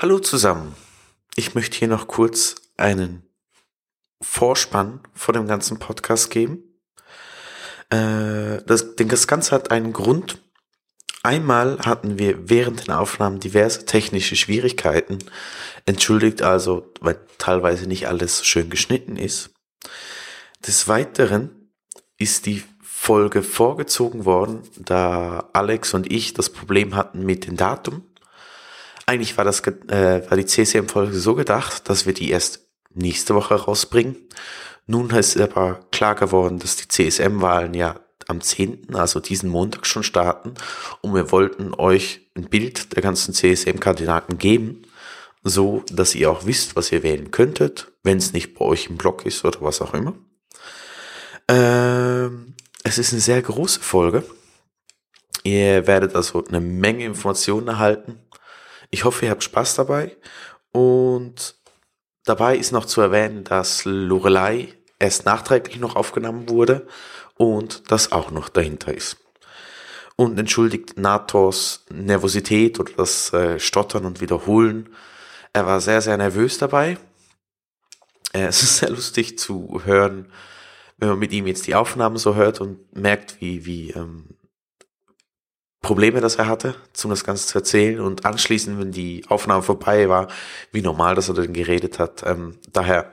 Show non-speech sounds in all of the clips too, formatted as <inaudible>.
Hallo zusammen. Ich möchte hier noch kurz einen Vorspann vor dem ganzen Podcast geben. Äh, das, das Ganze hat einen Grund. Einmal hatten wir während den Aufnahmen diverse technische Schwierigkeiten. Entschuldigt also, weil teilweise nicht alles schön geschnitten ist. Des Weiteren ist die Folge vorgezogen worden, da Alex und ich das Problem hatten mit dem Datum eigentlich war das äh, war die CCM-Folge so gedacht, dass wir die erst nächste Woche rausbringen. Nun ist aber klar geworden, dass die CSM-Wahlen ja am 10., also diesen Montag schon starten und wir wollten euch ein Bild der ganzen CSM-Kandidaten geben, so dass ihr auch wisst, was ihr wählen könntet, wenn es nicht bei euch im Blog ist oder was auch immer. Ähm, es ist eine sehr große Folge. Ihr werdet also eine Menge Informationen erhalten. Ich hoffe, ihr habt Spaß dabei. Und dabei ist noch zu erwähnen, dass Lorelei erst nachträglich noch aufgenommen wurde und das auch noch dahinter ist. Und entschuldigt Natos Nervosität oder das äh, Stottern und Wiederholen. Er war sehr, sehr nervös dabei. Äh, es ist sehr lustig zu hören, wenn man mit ihm jetzt die Aufnahmen so hört und merkt, wie, wie ähm, Probleme, das er hatte, um das Ganze zu erzählen und anschließend, wenn die Aufnahme vorbei war, wie normal, dass er dann geredet hat. Ähm, daher,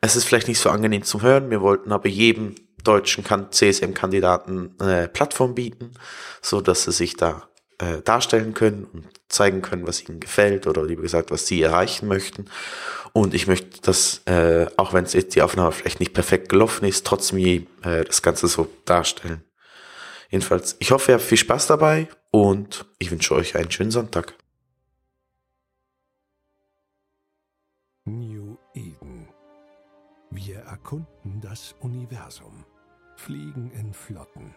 es ist vielleicht nicht so angenehm zum Hören. Wir wollten aber jedem deutschen CSM-Kandidaten eine Plattform bieten, so dass sie sich da äh, darstellen können und zeigen können, was ihnen gefällt oder lieber gesagt, was sie erreichen möchten. Und ich möchte das, äh, auch wenn es jetzt die Aufnahme vielleicht nicht perfekt gelaufen ist, trotzdem äh, das Ganze so darstellen. Jedenfalls, ich hoffe, ihr habt viel Spaß dabei und ich wünsche euch einen schönen Sonntag. New Eden. Wir erkunden das Universum, fliegen in Flotten,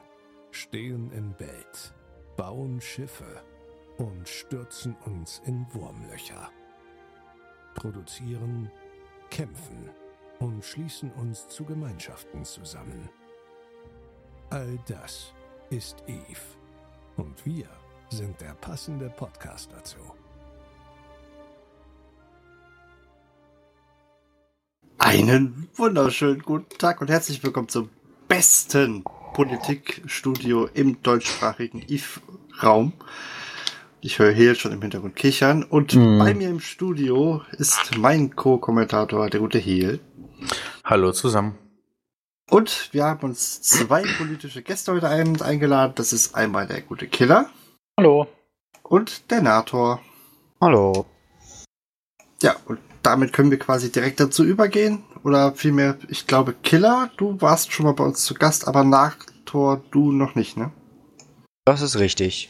stehen im Bett, bauen Schiffe und stürzen uns in Wurmlöcher. Produzieren, kämpfen und schließen uns zu Gemeinschaften zusammen. All das ist Eve. Und wir sind der passende Podcast dazu. Einen wunderschönen guten Tag und herzlich willkommen zum besten Politikstudio im deutschsprachigen Eve-Raum. Ich höre hier schon im Hintergrund kichern und mm. bei mir im Studio ist mein Co-Kommentator, der gute Heel. Hallo zusammen. Und wir haben uns zwei politische Gäste heute ein, eingeladen. Das ist einmal der gute Killer. Hallo. Und der Nator. Hallo. Ja, und damit können wir quasi direkt dazu übergehen. Oder vielmehr, ich glaube, Killer, du warst schon mal bei uns zu Gast, aber Nator, du noch nicht, ne? Das ist richtig.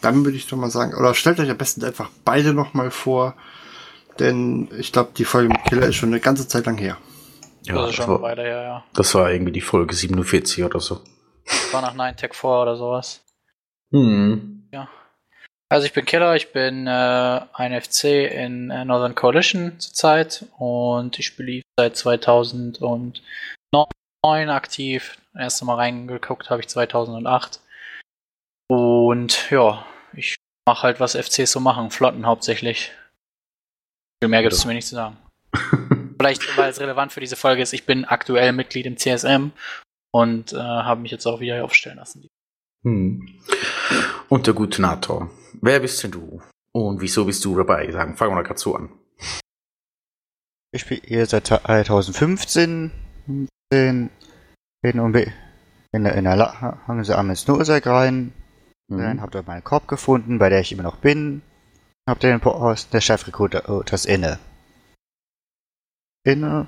Dann würde ich doch mal sagen, oder stellt euch am besten einfach beide nochmal vor, denn ich glaube, die Folge mit Killer ist schon eine ganze Zeit lang her. Ja, das ist schon war, weiter her, ja. Das war irgendwie die Folge 47 oder so. Das war nach 9 Tech 4 oder sowas. Hm. Ja. Also ich bin Killer, ich bin äh, ein FC in äh, Northern Coalition zurzeit und ich spiele seit 2009 aktiv. Das erste Mal reingeguckt habe ich 2008. Und ja, ich mache halt, was FCs so machen, Flotten hauptsächlich. Viel mehr gibt es ja. mir nicht zu sagen. <laughs> Vielleicht, weil es relevant für diese Folge ist, ich bin aktuell Mitglied im CSM und äh, habe mich jetzt auch wieder aufstellen lassen. Hm. Und der gute NATO. Wer bist denn du? Und wieso bist du dabei? Sagen, fangen wir mal gerade so an. Ich bin hier seit 2015 in, in, in, in der Hanse Snowsack rein. Mhm. Dann hab dort meinen Korb gefunden, bei der ich immer noch bin. Hab den Posten des Chefrekruters inne inne.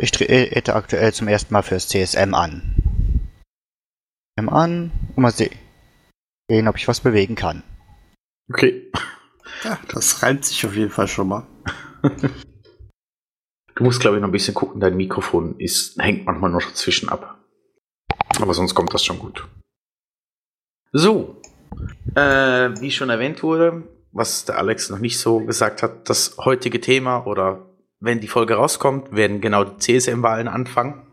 Ich trete aktuell zum ersten Mal fürs CSM an. M an und mal sehen, ob ich was bewegen kann. Okay. <laughs> Ja, das reimt sich auf jeden Fall schon mal. <laughs> du musst, glaube ich, noch ein bisschen gucken. Dein Mikrofon ist, hängt manchmal noch dazwischen ab. Aber sonst kommt das schon gut. So. Äh, wie schon erwähnt wurde, was der Alex noch nicht so gesagt hat, das heutige Thema oder wenn die Folge rauskommt, werden genau die CSM-Wahlen anfangen.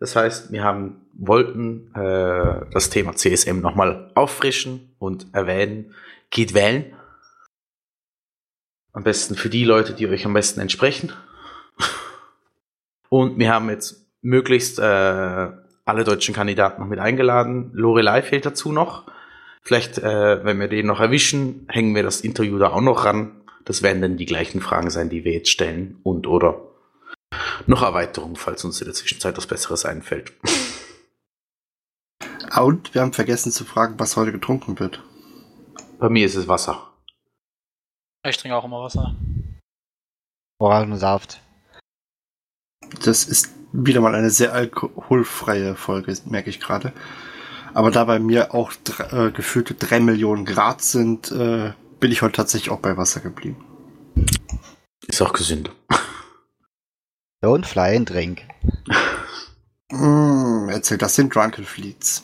Das heißt, wir haben, wollten äh, das Thema CSM nochmal auffrischen und erwähnen. Geht wählen. Am besten für die Leute, die euch am besten entsprechen. Und wir haben jetzt möglichst äh, alle deutschen Kandidaten noch mit eingeladen. Lorelei fehlt dazu noch. Vielleicht, äh, wenn wir den noch erwischen, hängen wir das Interview da auch noch ran. Das werden dann die gleichen Fragen sein, die wir jetzt stellen. Und oder noch Erweiterungen, falls uns in der Zwischenzeit was Besseres einfällt. Ah, Und wir haben vergessen zu fragen, was heute getrunken wird. Bei mir ist es Wasser. Ich trinke auch immer Wasser. Orangensaft. Das ist wieder mal eine sehr alkoholfreie Folge, merke ich gerade. Aber da bei mir auch äh, gefühlte drei Millionen Grad sind, äh, bin ich heute tatsächlich auch bei Wasser geblieben. Ist auch gesünder. Don't fly and drink. Mm, erzählt das den Drunken Fleets.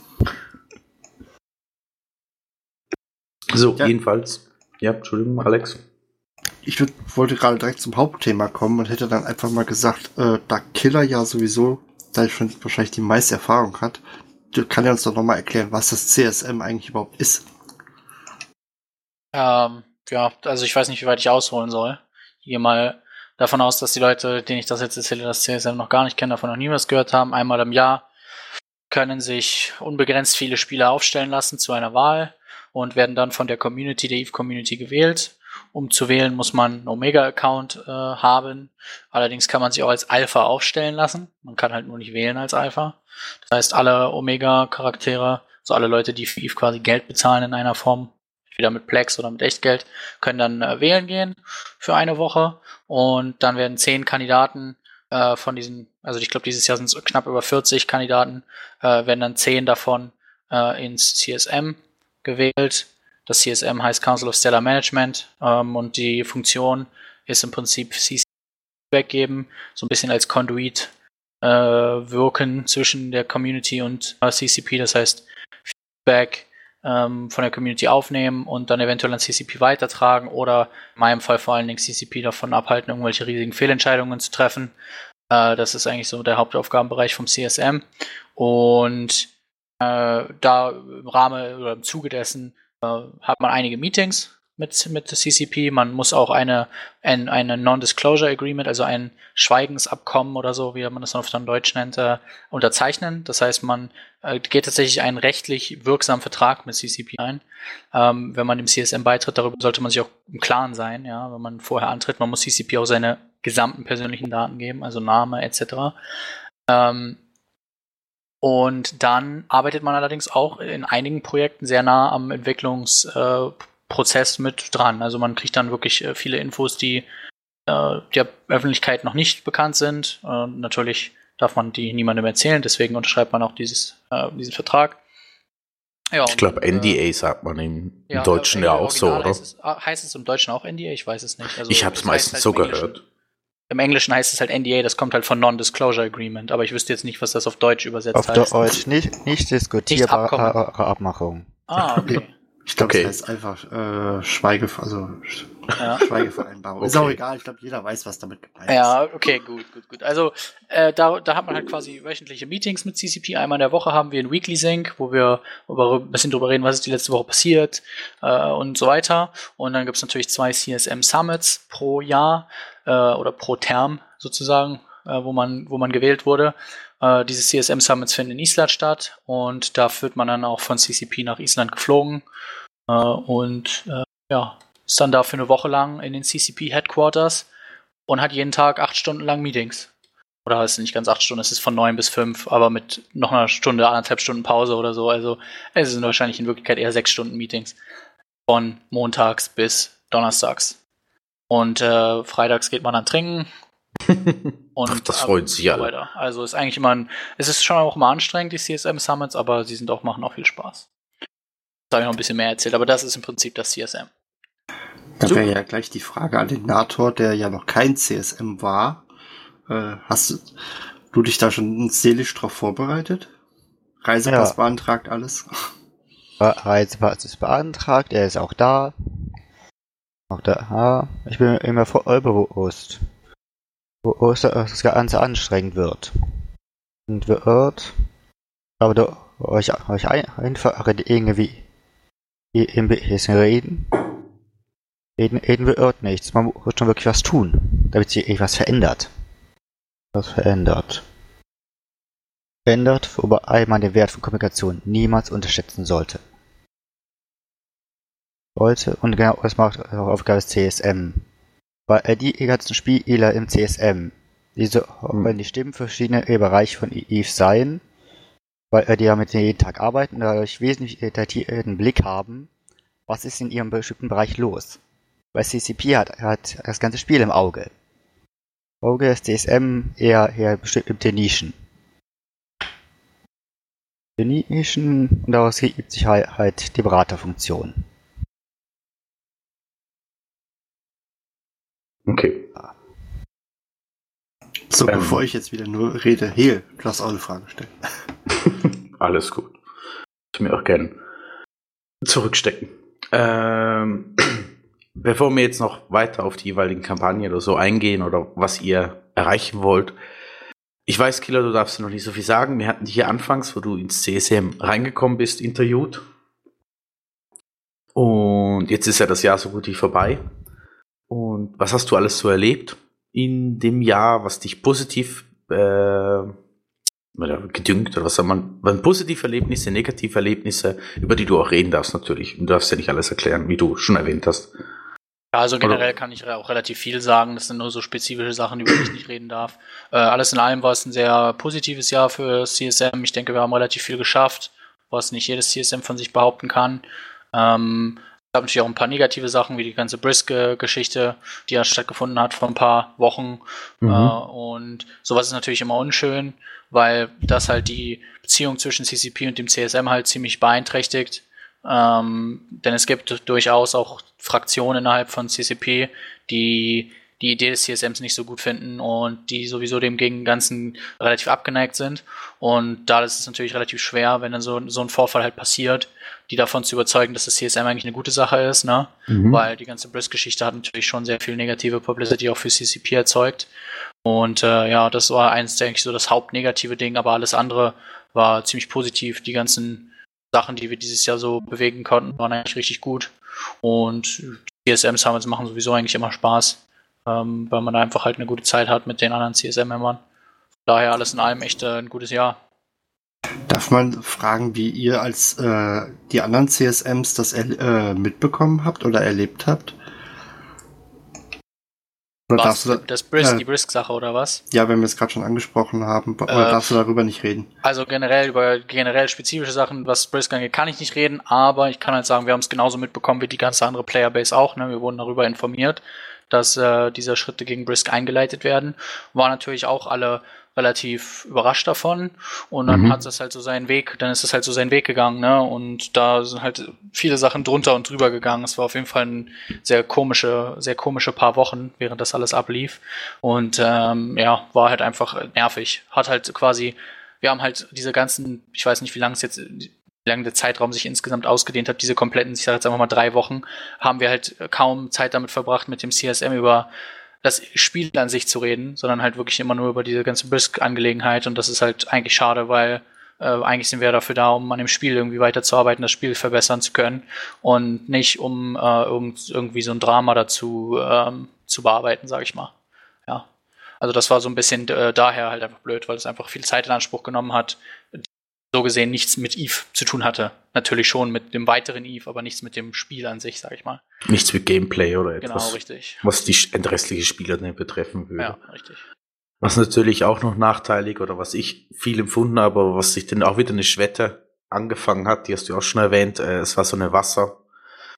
So, Ja. jedenfalls. Ja, Entschuldigung, Alex. Ich würd, wollte gerade direkt zum Hauptthema kommen und hätte dann einfach mal gesagt, äh, da Killer ja sowieso, da ich schon wahrscheinlich die meiste Erfahrung hat, du- kann er uns doch nochmal erklären, was das CSM eigentlich überhaupt ist. Ähm, ja, also ich weiß nicht, wie weit ich ausholen soll. Ich gehe mal davon aus, dass die Leute, denen ich das jetzt erzähle, das CSM noch gar nicht kennen, davon noch nie was gehört haben. Einmal im Jahr können sich unbegrenzt viele Spieler aufstellen lassen zu einer Wahl und werden dann von der Community, der EVE-Community gewählt. Um zu wählen, muss man einen Omega-Account äh, haben. Allerdings kann man sich auch als Alpha aufstellen lassen. Man kann halt nur nicht wählen als Alpha. Das heißt, alle Omega-Charaktere, so alle Leute, die für EVE quasi Geld bezahlen in einer Form, entweder mit Plex oder mit Echtgeld, können dann äh, wählen gehen für eine Woche. Und dann werden zehn Kandidaten äh, von diesen, also ich glaube, dieses Jahr sind es knapp über 40 Kandidaten, äh, werden dann zehn davon äh, ins CSM gewählt. Das CSM heißt Council of Stellar Management ähm, und die Funktion ist im Prinzip CC weggeben, so ein bisschen als Conduit äh, wirken zwischen der Community und äh, CCP. Das heißt, Feedback ähm, von der Community aufnehmen und dann eventuell an CCP weitertragen oder in meinem Fall vor allen Dingen CCP davon abhalten, irgendwelche riesigen Fehlentscheidungen zu treffen. Äh, das ist eigentlich so der Hauptaufgabenbereich vom CSM. Und äh, da im Rahmen oder im Zuge dessen äh, hat man einige Meetings mit, mit CCP. Man muss auch eine, ein, eine Non-Disclosure Agreement, also ein Schweigensabkommen oder so, wie man das auf dann Deutsch nennt, äh, unterzeichnen. Das heißt, man äh, geht tatsächlich einen rechtlich wirksamen Vertrag mit CCP ein. Ähm, wenn man dem CSM beitritt, darüber sollte man sich auch im Klaren sein, ja, wenn man vorher antritt. Man muss CCP auch seine gesamten persönlichen Daten geben, also Name etc. Ähm, und dann arbeitet man allerdings auch in einigen Projekten sehr nah am Entwicklungsprozess äh, mit dran. Also man kriegt dann wirklich äh, viele Infos, die äh, der Öffentlichkeit noch nicht bekannt sind. Äh, natürlich darf man die niemandem erzählen, deswegen unterschreibt man auch dieses, äh, diesen Vertrag. Ja, Ich glaube, äh, NDA sagt man im, im ja, Deutschen äh, ja auch so, oder? Heißt es, ah, heißt es im Deutschen auch NDA? Ich weiß es nicht. Also, ich habe es meistens heißt so gehört. Im Englischen heißt es halt NDA, das kommt halt von Non-Disclosure Agreement, aber ich wüsste jetzt nicht, was das auf Deutsch übersetzt Auf heißt. Deutsch nicht, nicht diskutierbare. Abmachung. Ah, okay. <laughs> Ich glaube, Okay. das heißt einfach äh, Schweige, also Ja. <laughs> Schweigevereinbarung. Ist Okay. auch egal, ich glaube, jeder weiß, was damit gemeint Ja, okay, gut, gut, gut. Also äh, da, da hat man halt quasi wöchentliche Meetings mit CCP. Einmal in der Woche haben wir ein Weekly Sync, wo wir über, ein bisschen drüber reden, was ist die letzte Woche passiert äh, und so weiter. Und dann gibt's natürlich zwei CSM Summits pro Jahr äh, oder pro Term sozusagen, äh, wo man, wo man gewählt wurde. Äh, diese CSM Summits finden in Island statt und da wird man dann auch von CCP nach Island geflogen äh, und äh, ja, ist dann da für eine Woche lang in den CCP Headquarters und hat jeden Tag acht Stunden lang Meetings. Oder es ist nicht ganz acht Stunden, es ist von neun bis fünf, aber mit noch einer Stunde, anderthalb Stunden Pause oder so. Also es sind wahrscheinlich in Wirklichkeit eher sechs Stunden Meetings. Von montags bis donnerstags. Und äh, freitags geht man dann trinken. <laughs> Und das freuen sich alle. weiter. Also ist eigentlich immer ein, es ist schon auch immer anstrengend, die CSM Summits, aber sie sind auch, machen auch viel Spaß. Da habe ich noch ein bisschen mehr erzählt, aber das ist im Prinzip das CSM. Da wäre ja gleich die Frage an den Nator, der ja noch kein CSM war. Äh, hast du, dich da schon seelisch drauf vorbereitet? Reisepass Ja. beantragt, alles? Reisepass ist beantragt, er ist auch da. Auch da. Ich bin immer voll bewusst, wo es das Ganze anstrengend wird. Und wird, aber da euch, euch ein, einfach ein bisschen reden. Eden, Eden wird nichts. Man muss schon wirklich was tun, damit sich etwas verändert. Was verändert. Verändert, wobei man den Wert von Kommunikation niemals unterschätzen sollte. Sollte, und genau das macht auch Aufgabe des CSM. Weil die ganzen Spieler im CSM, diese, wenn die Stimmen verschiedene Bereiche von Eve seien, weil äh, die ja mit denen jeden Tag arbeiten, dadurch wesentlich detaillierten Blick haben, was ist in ihrem bestimmten Bereich los. Weil CCP hat, hat das ganze Spiel im Auge. Auge ist DSM eher, eher bestimmte Nischen. Die Nischen, und daraus gibt sich halt, halt die Beraterfunktion. Okay. So, Ähm. bevor ich jetzt wieder nur rede, Hehl, du hast auch eine Frage gestellt. <laughs> Alles gut. Ich mir auch gern zurückstecken. Ähm, <clears throat> bevor wir jetzt noch weiter auf die jeweiligen Kampagnen oder so eingehen oder was ihr erreichen wollt. Ich weiß, Killer, du darfst noch nicht so viel sagen. Wir hatten dich hier anfangs, wo du ins CSM reingekommen bist, interviewt. Und jetzt ist ja das Jahr so gut wie vorbei. Und was hast du alles so erlebt in dem Jahr, was dich positiv äh, oder gedüngt oder was soll man, waren positive Erlebnisse, negative Erlebnisse, über die du auch reden darfst natürlich. Du darfst ja nicht alles erklären, wie du schon erwähnt hast. Ja, also generell kann ich auch relativ viel sagen. Das sind nur so spezifische Sachen, über die ich nicht reden darf. Äh, alles in allem war es ein sehr positives Jahr für CSM. Ich denke, wir haben relativ viel geschafft, was nicht jedes CSM von sich behaupten kann. Ähm, gab natürlich auch ein paar negative Sachen, wie die ganze Brisk-Geschichte, die ja stattgefunden hat vor ein paar Wochen. Mhm. Äh, und sowas ist natürlich immer unschön, weil das halt die Beziehung zwischen CCP und dem CSM halt ziemlich beeinträchtigt. Ähm, denn es gibt durchaus auch Fraktionen innerhalb von CCP, die die Idee des CSMs nicht so gut finden und die sowieso dem gegen Ganzen relativ abgeneigt sind. Und da ist es natürlich relativ schwer, wenn dann so, so ein Vorfall halt passiert, die davon zu überzeugen, dass das CSM eigentlich eine gute Sache ist, ne? Mhm. Weil die ganze Brisk-Geschichte hat natürlich schon sehr viel negative Publicity auch für CCP erzeugt. Und äh, ja, das war eins, denke ich, so das hauptnegative Ding, aber alles andere war ziemlich positiv. Die ganzen Sachen, die wir dieses Jahr so bewegen konnten, waren eigentlich richtig gut. Und die CSMs haben, machen sowieso eigentlich immer Spaß, ähm, weil man da einfach halt eine gute Zeit hat mit den anderen CSM-Membern. Daher alles in allem echt äh, ein gutes Jahr. Darf man fragen, wie ihr als äh, die anderen CSMs das äh, mitbekommen habt oder erlebt habt? Oder Was, darfst du da, das Brisk, äh, die Brisk-Sache oder was? ja, wenn wir es gerade schon angesprochen haben, oder Äh, darfst du darüber nicht reden? Also generell über generell spezifische Sachen, was Brisk angeht, kann ich nicht reden, aber ich kann halt sagen, wir haben es genauso mitbekommen wie die ganze andere Playerbase auch. Ne? Wir wurden darüber informiert, dass äh, diese Schritte gegen Brisk eingeleitet werden. Waren natürlich auch alle relativ überrascht davon und dann Mhm. hat es halt so seinen Weg, dann ist es halt so seinen Weg gegangen, ne? Und da sind halt viele Sachen drunter und drüber gegangen. Es war auf jeden Fall ein sehr komische, sehr komische paar Wochen, während das alles ablief. Und ähm, ja, war halt einfach nervig. Hat halt quasi, wir haben halt diese ganzen, ich weiß nicht, wie lange es jetzt, wie lange der Zeitraum sich insgesamt ausgedehnt hat, diese kompletten, ich sage jetzt einfach mal drei Wochen, haben wir halt kaum Zeit damit verbracht, mit dem CSM über das Spiel an sich zu reden, sondern halt wirklich immer nur über diese ganze Brisk-Angelegenheit und das ist halt eigentlich schade, weil äh, eigentlich sind wir dafür da, um an dem Spiel irgendwie weiterzuarbeiten, das Spiel verbessern zu können und nicht um äh, irgend, irgendwie so ein Drama dazu ähm, zu bearbeiten, sage ich mal. Ja, also das war so ein bisschen äh, daher halt einfach blöd, weil es einfach viel Zeit in Anspruch genommen hat, so gesehen nichts mit Eve zu tun hatte. Natürlich schon mit dem weiteren Eve, aber nichts mit dem Spiel an sich, sage ich mal. Nichts mit Gameplay oder Genau, etwas, richtig. was die restliche Spieler denn betreffen würde. Ja, richtig. Was natürlich auch noch nachteilig oder was ich viel empfunden habe, aber was sich dann auch wieder eine Schwette angefangen hat, die hast du auch schon erwähnt, äh, es war so eine Wasser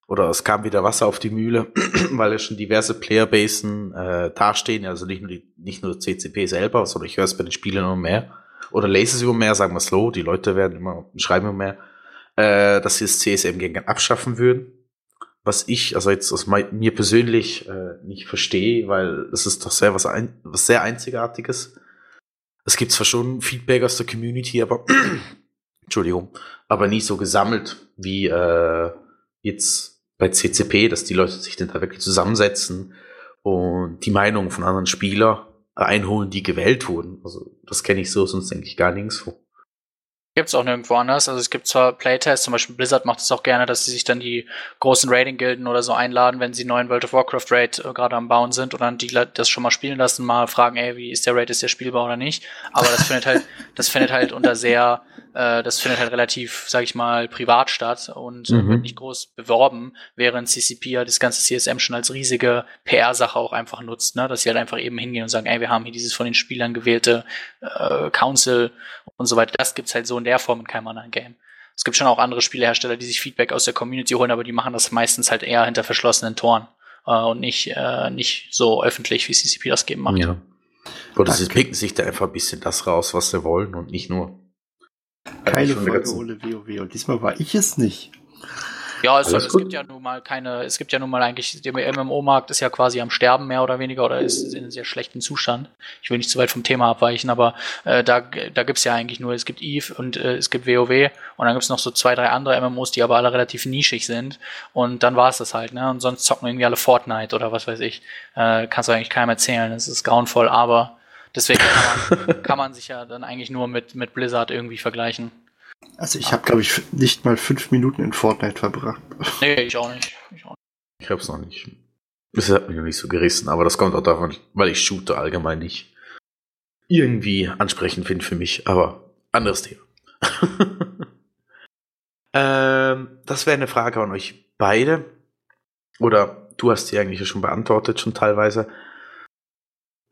oder es kam wieder Wasser auf die Mühle, <clears throat> weil ja schon diverse Playerbasen äh, dastehen, also nicht nur die, nicht nur CCP selber, sondern ich höre es bei den Spielern immer mehr oder lese es immer mehr, sagen wir es so, die Leute werden immer, schreiben immer mehr, äh, dass sie das CSM gegen abschaffen würden. Was ich, also jetzt aus mei- mir persönlich äh, nicht verstehe, weil es ist doch sehr was, ein, was sehr Einzigartiges. Es gibt zwar schon Feedback aus der Community, aber <clears throat> Entschuldigung, aber nie so gesammelt wie äh, jetzt bei CCP, dass die Leute sich dann da wirklich zusammensetzen und die Meinung von anderen Spielern einholen, die gewählt wurden. Also das kenne ich so, sonst denke ich gar nirgends vor. Gibt es auch nirgendwo anders. Also es gibt zwar Playtests, zum Beispiel Blizzard macht es auch gerne, dass sie sich dann die großen Rating-Gilden oder so einladen, wenn sie neuen World of Warcraft Raid äh, gerade am Bauen sind und dann die das schon mal spielen lassen, mal fragen, ey, wie ist der Raid, ist der spielbar oder nicht. Aber das findet halt, <laughs> das findet halt unter sehr äh, das findet halt relativ, sag ich mal, privat statt und äh, Mhm. wird nicht groß beworben, während CCP ja das ganze CSM schon als riesige PR-Sache auch einfach nutzt, ne? dass sie halt einfach eben hingehen und sagen, ey, wir haben hier dieses von den Spielern gewählte äh, Council und so weiter. Das gibt's halt so in der Form in keinem anderen Game. Es gibt schon auch andere Spielehersteller, die sich Feedback aus der Community holen, aber die machen das meistens halt eher hinter verschlossenen Toren äh, und nicht, äh, nicht so öffentlich, wie CCP das Game macht. Ja. Oder sie picken sich da einfach ein bisschen das raus, was sie wollen und nicht nur. Keine Schon Folge ohne WoW. Und diesmal war ich es nicht. Ja, es, Alles es gut. gibt ja nun mal keine, es gibt ja nun mal eigentlich, der MMO-Markt ist ja quasi am Sterben mehr oder weniger oder ist in einem sehr schlechten Zustand. Ich will nicht zu weit vom Thema abweichen, aber äh, da, da gibt's ja eigentlich nur, es gibt EVE und äh, es gibt WoW und dann gibt's noch so zwei, drei andere MMOs, die aber alle relativ nischig sind und dann war's das halt, ne? Und sonst zocken irgendwie alle Fortnite oder was weiß ich. Äh, kannst du eigentlich keinem erzählen, das ist grauenvoll, aber deswegen kann man, <laughs> kann man sich ja dann eigentlich nur mit, mit Blizzard irgendwie vergleichen. Also ich habe, glaube ich, nicht mal fünf Minuten in Fortnite verbracht. Nee, ich auch nicht. Ich auch nicht. Ich hab's noch nicht. Das hat mich noch nicht so gerissen, aber das kommt auch davon, weil ich Shooter allgemein nicht irgendwie ansprechend finde für mich, aber anderes Thema. <laughs> ähm, das wäre eine Frage an euch beide. Oder du hast sie eigentlich schon beantwortet, schon teilweise.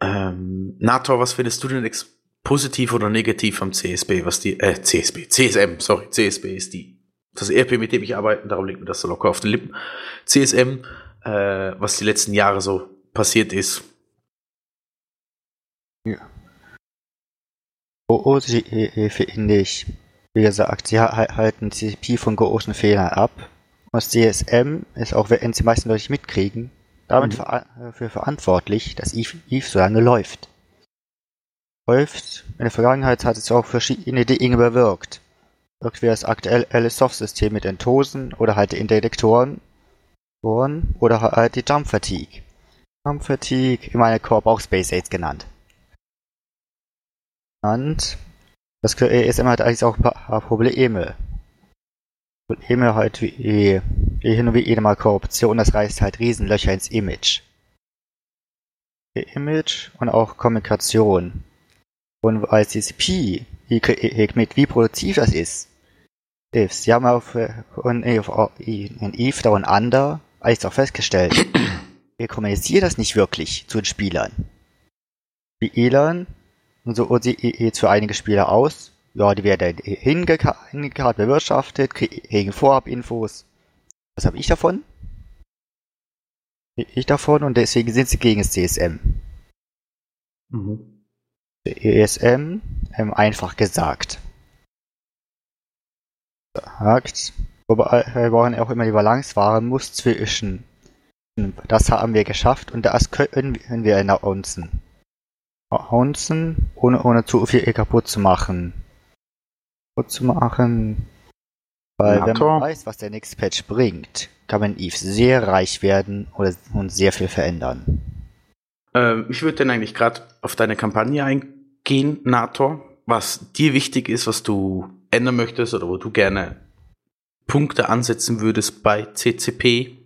Ähm, Nator, was findest du denn positiv oder negativ am CSB, was die, äh, CSB, CSM, sorry, CSB ist die, das ERP, mit dem ich arbeite, darum liegt mir das so locker auf den Lippen. CSM, äh, was die letzten Jahre so passiert ist. OOC finde ich, wie gesagt, sie ha- halten CCP von großen Fehlern ab. Und DSM ist auch, wenn sie meisten Leute mitkriegen, damit Mhm. ver dafür verantwortlich, dass Eve, Eve so lange läuft. Läuft, in der Vergangenheit hat es auch verschiedene Dinge bewirkt. Wirkt wie das aktuelle Soft-System mit den Tosen oder halt den Detektoren Toren oder halt die Jump Fatigue. Jump Fatigue, in meiner Korb auch Space Aids genannt. Und das ist immer halt eigentlich auch ein paar Probleme. Probleme halt wie, wie hin und wieder mal Korruption, das reißt halt Riesenlöcher ins Image. Image und auch Kommunikation. Und weil CCP hier kriegt mit, wie produktiv das ist. ist. Sie haben auf, und in Eve Down Under alles auch festgestellt. <clears throat> Wir kommunizieren das nicht wirklich zu den Spielern. Spielern und so sieht für einige Spieler aus. Ja, die werden hingekarrt, bewirtschaftet, kriegen Vorab-Infos. Was habe ich davon? Ich davon und deswegen sind sie gegen das CSM. Mhm. Der ESM, ähm, einfach gesagt. Sagt, wobei wir brauchen auch immer die Balance wahren muss zwischen das haben wir geschafft und das können wir announcen. Announcen, ohne, ohne zu viel kaputt zu machen. Zu machen. Weil Na, wenn man weiß, was der nächste Patch bringt, kann man Eve sehr reich werden oder, und sehr viel verändern. Ähm, ich würde dann eigentlich gerade auf deine Kampagne eingehen, Nator, was dir wichtig ist, was du ändern möchtest oder wo du gerne Punkte ansetzen würdest bei CCP.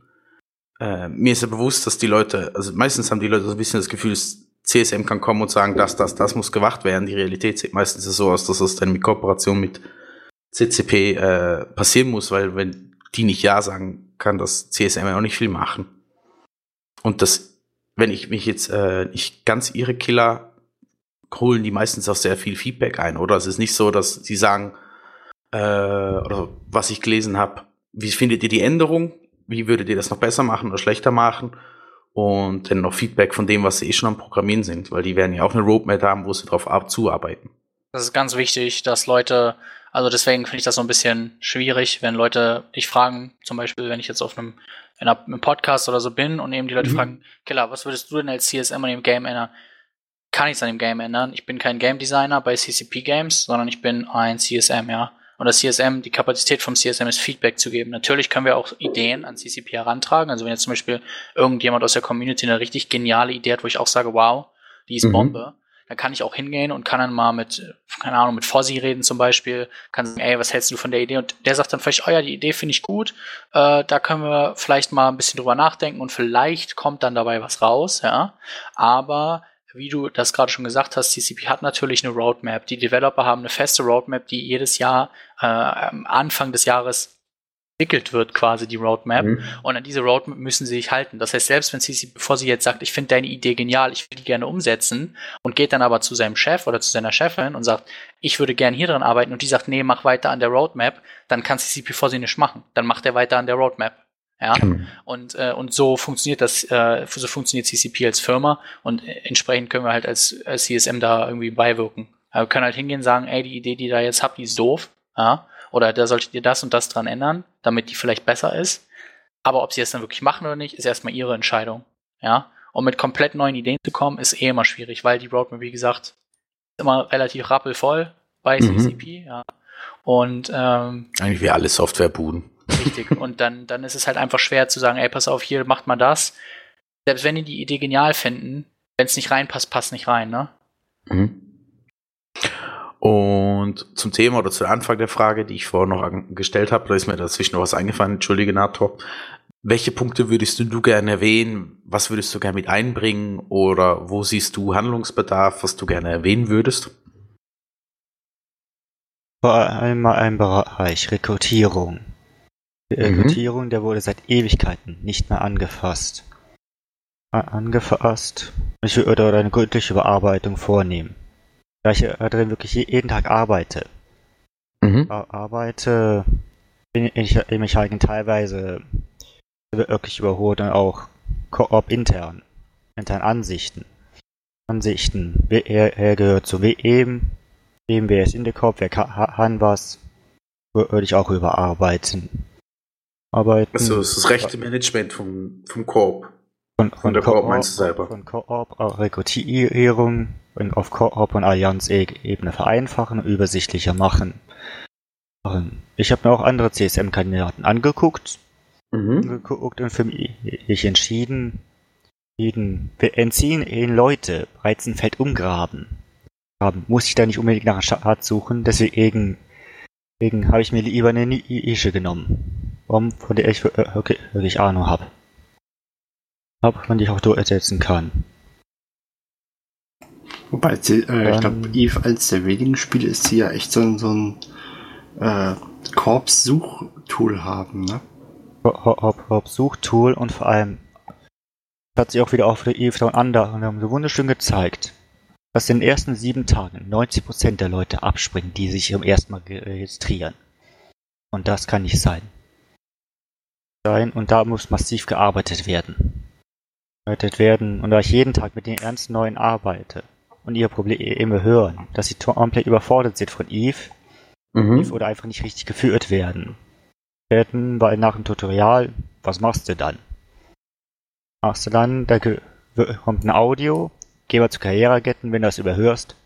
Äh, mir ist ja bewusst, dass die Leute, also meistens haben die Leute so ein bisschen das Gefühl, das CSM kann kommen und sagen, das, das, das muss gewacht werden. Die Realität sieht meistens so aus, dass das dann mit Kooperation mit CCP äh, passieren muss, weil wenn die nicht Ja sagen, kann das CSM ja auch nicht viel machen. Und das, wenn ich mich jetzt äh, nicht ganz ihre Killer holen die meistens auch sehr viel Feedback ein, oder? Es ist nicht so, dass sie sagen, äh, oder was ich gelesen habe, wie findet ihr die Änderung? Wie würdet ihr das noch besser machen oder schlechter machen? Und dann noch Feedback von dem, was sie eh schon am Programmieren sind, weil die werden ja auch eine Roadmap haben, wo sie drauf ab zuarbeiten. Das ist ganz wichtig, dass Leute, also deswegen finde ich das so ein bisschen schwierig, wenn Leute dich fragen, zum Beispiel, wenn ich jetzt auf einem, in einem Podcast oder so bin und eben die Leute Mhm. fragen, Killer, was würdest du denn als CSM an dem Game ändern? Kann ich es an dem Game ändern? Ich bin kein Game Designer bei CCP Games, sondern ich bin ein CSM, ja. Und das CSM, die Kapazität vom CSM ist Feedback zu geben. Natürlich können wir auch Ideen an CCP herantragen. Also wenn jetzt zum Beispiel irgendjemand aus der Community eine richtig geniale Idee hat, wo ich auch sage, wow, die ist Mhm. Bombe, dann kann ich auch hingehen und kann dann mal mit, keine Ahnung, mit Fossi reden zum Beispiel, kann sagen, ey, was hältst du von der Idee? Und der sagt dann vielleicht, oh ja, die Idee finde ich gut, äh, da können wir vielleicht mal ein bisschen drüber nachdenken und vielleicht kommt dann dabei was raus, ja. Aber wie du das gerade schon gesagt hast, TCP hat natürlich eine Roadmap. Die Developer haben eine feste Roadmap, die jedes Jahr äh, am Anfang des Jahres entwickelt wird, quasi die Roadmap. Mhm. Und an diese Roadmap müssen sie sich halten. Das heißt, selbst wenn sie, bevor sie jetzt sagt, ich finde deine Idee genial, ich will die gerne umsetzen, und geht dann aber zu seinem Chef oder zu seiner Chefin und sagt, ich würde gerne hier dran arbeiten, und die sagt, nee, mach weiter an der Roadmap, dann kann CCP vor sie nicht machen. Dann macht er weiter an der Roadmap. Ja, mhm. und, äh, und so funktioniert das, äh, so funktioniert CCP als Firma und entsprechend können wir halt als, als CSM da irgendwie beiwirken. wir können halt hingehen und sagen, ey, die Idee, die ihr da jetzt habt, die ist doof, ja, oder da solltet ihr das und das dran ändern, damit die vielleicht besser ist. Aber ob sie es dann wirklich machen oder nicht, ist erstmal ihre Entscheidung. Ja. Und mit komplett neuen Ideen zu kommen, ist eh immer schwierig, weil die Roadmap, wie gesagt, ist immer relativ rappelvoll bei mhm. CCP, ja. Und ähm, eigentlich wie alle Softwarebuden. Richtig. <laughs> Und dann, dann ist es halt einfach schwer zu sagen, ey, pass auf, hier macht mal das. Selbst wenn die die Idee genial finden, wenn es nicht reinpasst, passt nicht rein, ne? Mhm. Und zum Thema oder zu Anfang der Frage, die ich vorher noch gestellt habe, da ist mir dazwischen noch was eingefallen, entschuldige Nator. Welche Punkte würdest du gerne erwähnen? Was würdest du gerne mit einbringen? Oder wo siehst du Handlungsbedarf, was du gerne erwähnen würdest? Vor allem mal ein Bereich Rekrutierung. Die mhm. Der wurde seit Ewigkeiten nicht mehr angefasst. Angefasst. Ich würde eine gründliche Überarbeitung vornehmen da ich darin wirklich jeden Tag arbeite. Mhm. arbeite in, in, in Mechaniken teilweise wirklich überholt und auch Koop intern, intern Ansichten. Ansichten. Er, er gehört zu WM, wem wer ist in der Kopf, wer kann was, würde ich auch überarbeiten. Arbeiten. Also das ist das rechte Management vom, vom Koop. Von, von, von der Koop meinst du selber? Von Koop, Rekrutierung, und auf Koop- und Allianz-Ebene vereinfachen und übersichtlicher machen. Ich habe mir auch andere CSM-Kandidaten angeguckt, mhm. angeguckt und für mich entschieden, jeden, wir entziehen ihn Leute, Reizenfeld umgraben. Muss ich da nicht unbedingt nach einem Schatz suchen, deswegen, deswegen habe ich mir lieber eine Nische genommen, von der ich wirklich, wirklich Ahnung habe. Von der ich auch durchsetzen kann. Wobei, sie, äh, ich glaube, Eve als der wenigen Spiele ist sie ja echt so, ein, so ein äh, Korps-Suchtool haben, ne? Korps-Suchtool und vor allem hat sich auch wieder auf der Eve Down Under und haben so wunderschön gezeigt, dass in den ersten sieben Tagen 90% der Leute abspringen, die sich im ersten Mal registrieren. Und das kann nicht sein. Sein und da muss massiv gearbeitet werden. Gearbeitet werden und da ich jeden Tag mit den ernsten neuen arbeite, und ihre Probleme hören, dass sie komplett überfordert sind von Eve, mhm. Eve oder einfach nicht richtig geführt werden. Werden, weil nach dem Tutorial, was machst du dann? Machst du dann, da kommt ein Audio, geh mal zu Karrieregetten, wenn du das überhörst,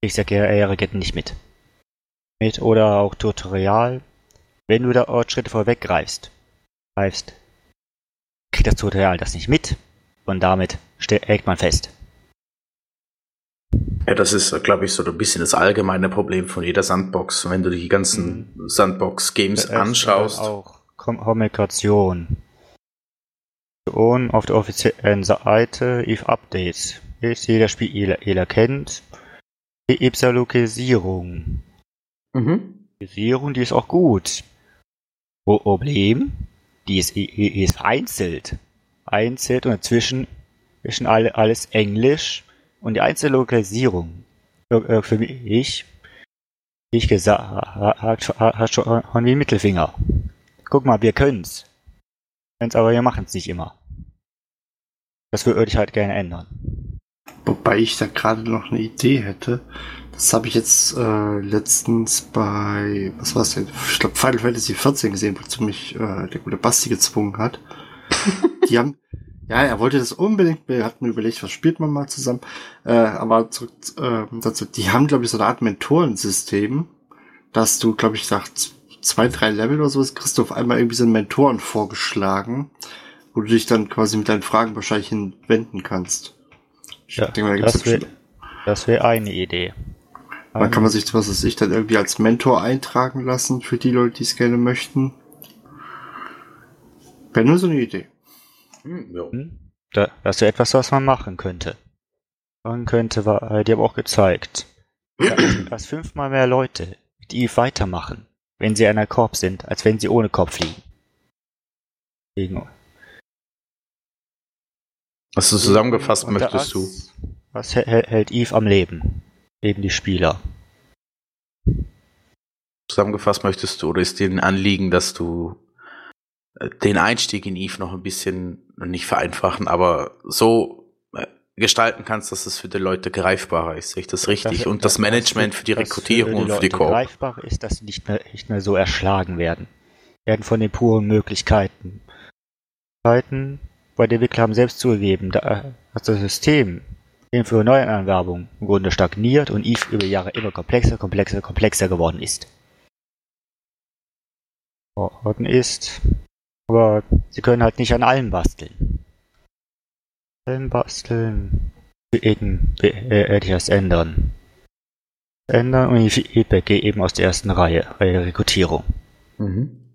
ich sag Karrieregetten nicht mit. Mit oder auch Tutorial, wenn du da Schritte vorweggreifst, greifst, kriegt das Tutorial das nicht mit und damit stellt man fest, ja, das ist, glaube ich, so ein bisschen das allgemeine Problem von jeder Sandbox. Wenn du die ganzen mhm. Sandbox-Games anschaust. Auch Kommunikation. Und auf der offiziellen Seite If Updates ist jeder Spieler kennt. Die Ipsa-Lokalisierung. Mhm. Lokalisierung, die ist auch gut. Problem, die ist, die ist vereinzelt. Einzelt und dazwischen ist alles Englisch und die einzelne Lokalisierung äh, für mich, wie ich gesagt hat, hat schon wie Mittelfinger. Guck mal, wir können's. Können's, aber wir machen's nicht immer. Das würde ich halt gerne ändern. Wobei ich da gerade noch eine Idee hätte. Das habe ich jetzt äh, letztens bei, was war's denn? Ich glaube Final Fantasy 14 gesehen, wozu mich äh, der gute Basti gezwungen hat. <laughs> Die haben, ja, er wollte das unbedingt, wir hatten überlegt, was spielt man mal zusammen. Äh, aber zurück äh, dazu, die haben, glaube ich, so eine Art Mentorensystem, dass du, glaube ich, sagt, zwei, drei Level oder so ist, kriegst du auf einmal irgendwie so einen Mentoren vorgeschlagen, wo du dich dann quasi mit deinen Fragen wahrscheinlich hinwenden kannst. Ich ja, denke mal, da gibt's das, wär, Das wäre eine Idee. Dann kann man sich, was weiß ich, dann irgendwie als Mentor eintragen lassen für die Leute, die es gerne möchten. Wäre nur so eine Idee. Hm, ja. Hm? Da, das wäre etwas, was man machen könnte. Man könnte, war, äh, die haben auch gezeigt, <clears throat> dass, fünfmal mehr Leute mit Eve weitermachen, wenn sie einer Korb sind, als wenn sie ohne Korb fliegen. Fliegen. Also zusammengefasst Und möchtest du. Was hä- hä- hält Eve am Leben? Eben die Spieler. Zusammengefasst möchtest du, oder ist dir ein Anliegen, dass du äh, den Einstieg in Eve noch ein bisschen, nicht vereinfachen, aber so äh, gestalten kannst, dass es für die Leute greifbarer ist. Sehe ich das richtig? Und das Management für die das Rekrutierung und für die Koop. greifbar ist, dass sie nicht mehr, nicht mehr so erschlagen werden. Werden von den puren Möglichkeiten. Möglichkeiten, Bei den Entwickler haben selbst zugegeben, da, äh, das System eben für Neuanwerbung im Grunde stagniert und Eve über Jahre immer komplexer, komplexer, komplexer geworden ist. Worden ist. Aber sie können halt nicht an allem basteln. Allem basteln. Eben äh, ich das ändern. Ändern und Feedback geht eben aus der ersten Reihe, Reihe Rekrutierung. Mhm.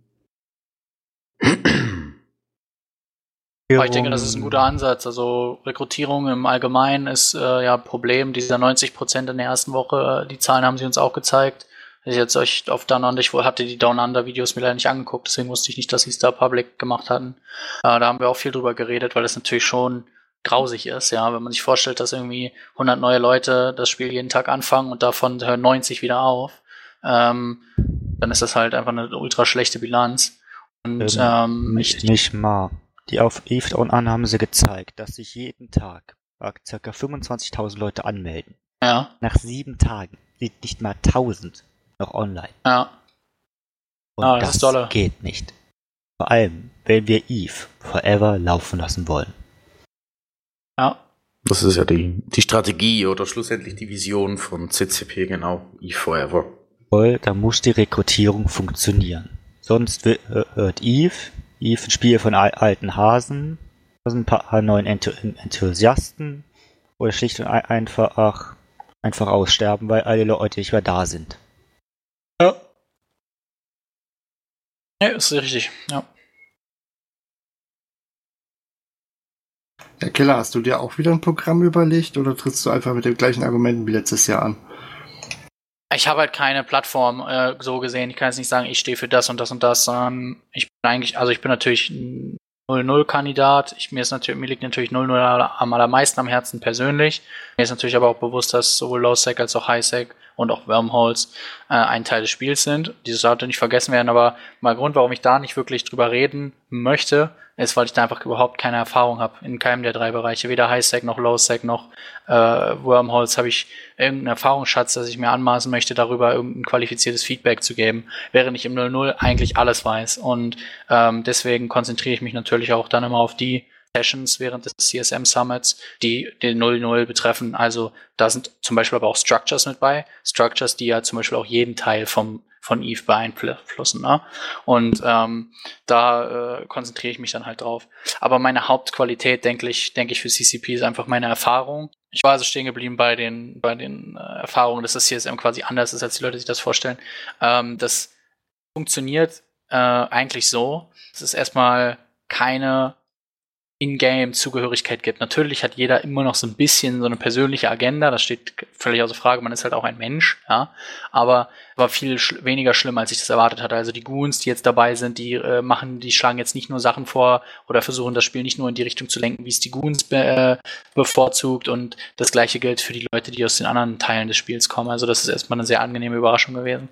Aber ich denke, das ist ein guter Ansatz. Also Rekrutierung im Allgemeinen ist äh, ja ein Problem. Dieser 90 Prozent in der ersten Woche, äh, die Zahlen haben sie uns auch gezeigt. Ich jetzt euch auf Down Under, ich hatte die Down Under Videos mir leider nicht angeguckt, deswegen wusste ich nicht, dass sie es da public gemacht hatten. Äh, da haben wir auch viel drüber geredet, weil das natürlich schon grausig ist, ja, wenn man sich vorstellt, dass irgendwie 100 neue Leute das Spiel jeden Tag anfangen und davon hören 90 wieder auf, ähm, dann ist das halt einfach eine ultra schlechte Bilanz. Und ähm, nicht, ich, nicht mal. Die auf Eve und an haben sie gezeigt, dass sich jeden Tag ca. 25.000 Leute anmelden. ja, Nach sieben Tagen sind nicht mal 1000 noch online. ja, Und Ah, das das ist dolle. geht nicht. Vor allem, wenn wir Eve forever laufen lassen wollen. ja. Das ist ja die, die Strategie oder schlussendlich die Vision von CCP, genau. Eve Forever. Voll, da muss die Rekrutierung funktionieren. Sonst wi- wird Eve, Eve ein Spiel von al alten Hasen, also ein paar neuen Enthu Enthusiasten oder schlicht und ein- einfach, ach, einfach aussterben, weil alle Leute nicht mehr da sind. Ja. Ja, ist richtig, ja. Herr Keller, hast du dir auch wieder ein Programm überlegt oder trittst du einfach mit den gleichen Argumenten wie letztes Jahr an? Ich habe halt keine Plattform äh, so gesehen. Ich kann jetzt nicht sagen, ich stehe für das und das und das, sondern ich bin eigentlich, also ich bin natürlich ein 0-0-Kandidat. Ich, mir mir liegt natürlich 0-0 am allermeisten am Herzen persönlich. Mir ist natürlich aber auch bewusst, dass sowohl Low-Sec als auch High-Sec und auch Wormholes äh, ein Teil des Spiels sind. Dieses sollte nicht vergessen werden, aber mal Grund, warum ich da nicht wirklich drüber reden möchte, ist, weil ich da einfach überhaupt keine Erfahrung habe in keinem der drei Bereiche. Weder High-Sec noch Low-Sec noch äh, Wormholes habe ich irgendeinen Erfahrungsschatz, dass ich mir anmaßen möchte, darüber irgendein qualifiziertes Feedback zu geben, während ich im 0-0 eigentlich alles weiß. Und ähm, deswegen konzentriere ich mich natürlich auch dann immer auf die Sessions während des CSM Summits, die den 0-0 betreffen. Also da sind zum Beispiel aber auch Structures mit bei. Structures, die ja zum Beispiel auch jeden Teil vom von Eve beeinflussen. Ne? Und ähm, da äh, konzentriere ich mich dann halt drauf. Aber meine Hauptqualität, denke ich, denke ich für CCP ist einfach meine Erfahrung. Ich war also stehen geblieben bei den, bei den äh, Erfahrungen, dass das CSM quasi anders ist, als die Leute sich das vorstellen. Ähm, das funktioniert äh, eigentlich so, es erstmal keine In-Game-Zugehörigkeit gibt. Natürlich hat jeder immer noch so ein bisschen so eine persönliche Agenda, das steht völlig außer Frage, man ist halt auch ein Mensch, ja, aber war viel schl weniger schlimm, als ich das erwartet hatte. Also die Goons, die jetzt dabei sind, die äh, machen, die schlagen jetzt nicht nur Sachen vor oder versuchen das Spiel nicht nur in die Richtung zu lenken, wie es die Goons be äh, bevorzugt und das gleiche gilt für die Leute, die aus den anderen Teilen des Spiels kommen. Also das ist erstmal eine sehr angenehme Überraschung gewesen.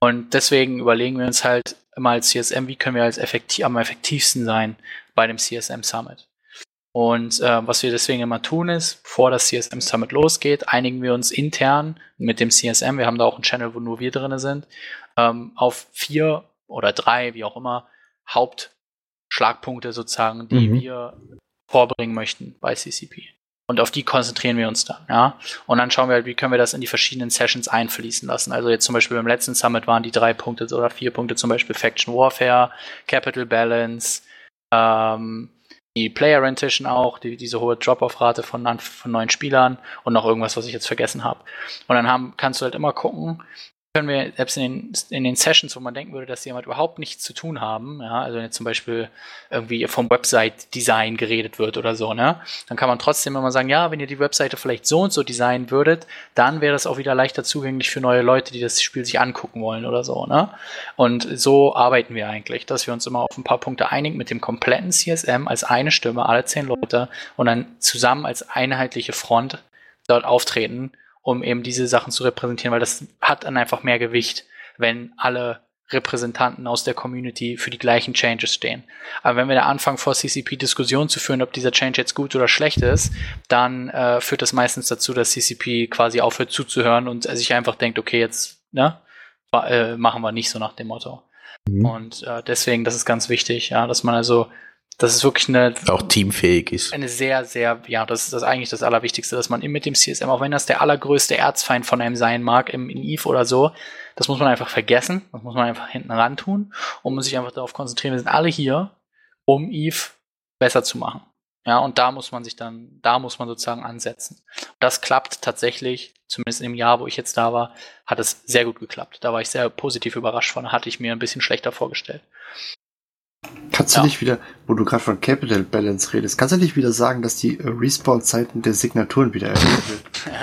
Und deswegen überlegen wir uns halt immer als CSM, wie können wir als effektiv, am effektivsten sein bei dem CSM Summit. Und äh, was wir deswegen immer tun ist, bevor das CSM Summit losgeht, einigen wir uns intern mit dem CSM, wir haben da auch einen Channel, wo nur wir drin sind, ähm, auf vier oder drei, wie auch immer, Hauptschlagpunkte sozusagen, die Mhm. wir vorbringen möchten bei CCP. Und auf die konzentrieren wir uns dann, ja. Und dann schauen wir halt, wie können wir das in die verschiedenen Sessions einfließen lassen. Also jetzt zum Beispiel beim letzten Summit waren die drei Punkte oder vier Punkte zum Beispiel Faction Warfare, Capital Balance, ähm, die Player Rentation auch, die, diese hohe Drop-off-Rate von, von neuen Spielern und noch irgendwas, was ich jetzt vergessen habe. Und dann haben, kannst du halt immer gucken, können wir selbst in den, in den Sessions, wo man denken würde, dass jemand überhaupt nichts zu tun haben, ja, also wenn jetzt zum Beispiel irgendwie vom Website-Design geredet wird oder so, ne, dann kann man trotzdem immer sagen, ja, wenn ihr die Webseite vielleicht so und so designen würdet, dann wäre das auch wieder leichter zugänglich für neue Leute, die das Spiel sich angucken wollen oder so, ne. Und so arbeiten wir eigentlich, dass wir uns immer auf ein paar Punkte einigen mit dem kompletten CSM als eine Stimme, alle zehn Leute und dann zusammen als einheitliche Front dort auftreten um eben diese Sachen zu repräsentieren, weil das hat dann einfach mehr Gewicht, wenn alle Repräsentanten aus der Community für die gleichen Changes stehen. Aber wenn wir da anfangen, vor CCP Diskussionen zu führen, ob dieser Change jetzt gut oder schlecht ist, dann äh, führt das meistens dazu, dass CCP quasi aufhört zuzuhören und sich einfach denkt, okay, jetzt ne, äh, machen wir nicht so nach dem Motto. Mhm. Und äh, deswegen, das ist ganz wichtig, ja, dass man also dass es wirklich eine auch teamfähig ist. Eine sehr, sehr, ja, das ist das eigentlich das Allerwichtigste, dass man mit dem CSM, auch wenn das der allergrößte Erzfeind von einem sein mag, im, in Eve oder so, das muss man einfach vergessen, das muss man einfach hinten ran tun und muss sich einfach darauf konzentrieren, wir sind alle hier, um Eve besser zu machen. Ja, und da muss man sich dann, da muss man sozusagen ansetzen. Das klappt tatsächlich, zumindest im Jahr, wo ich jetzt da war, hat es sehr gut geklappt. Da war ich sehr positiv überrascht von, hatte ich mir ein bisschen schlechter vorgestellt. Kannst du ja. nicht wieder, wo du gerade von Capital Balance redest, kannst du nicht wieder sagen, dass die äh, Respawn-Zeiten der Signaturen wieder erhöht wird? <laughs>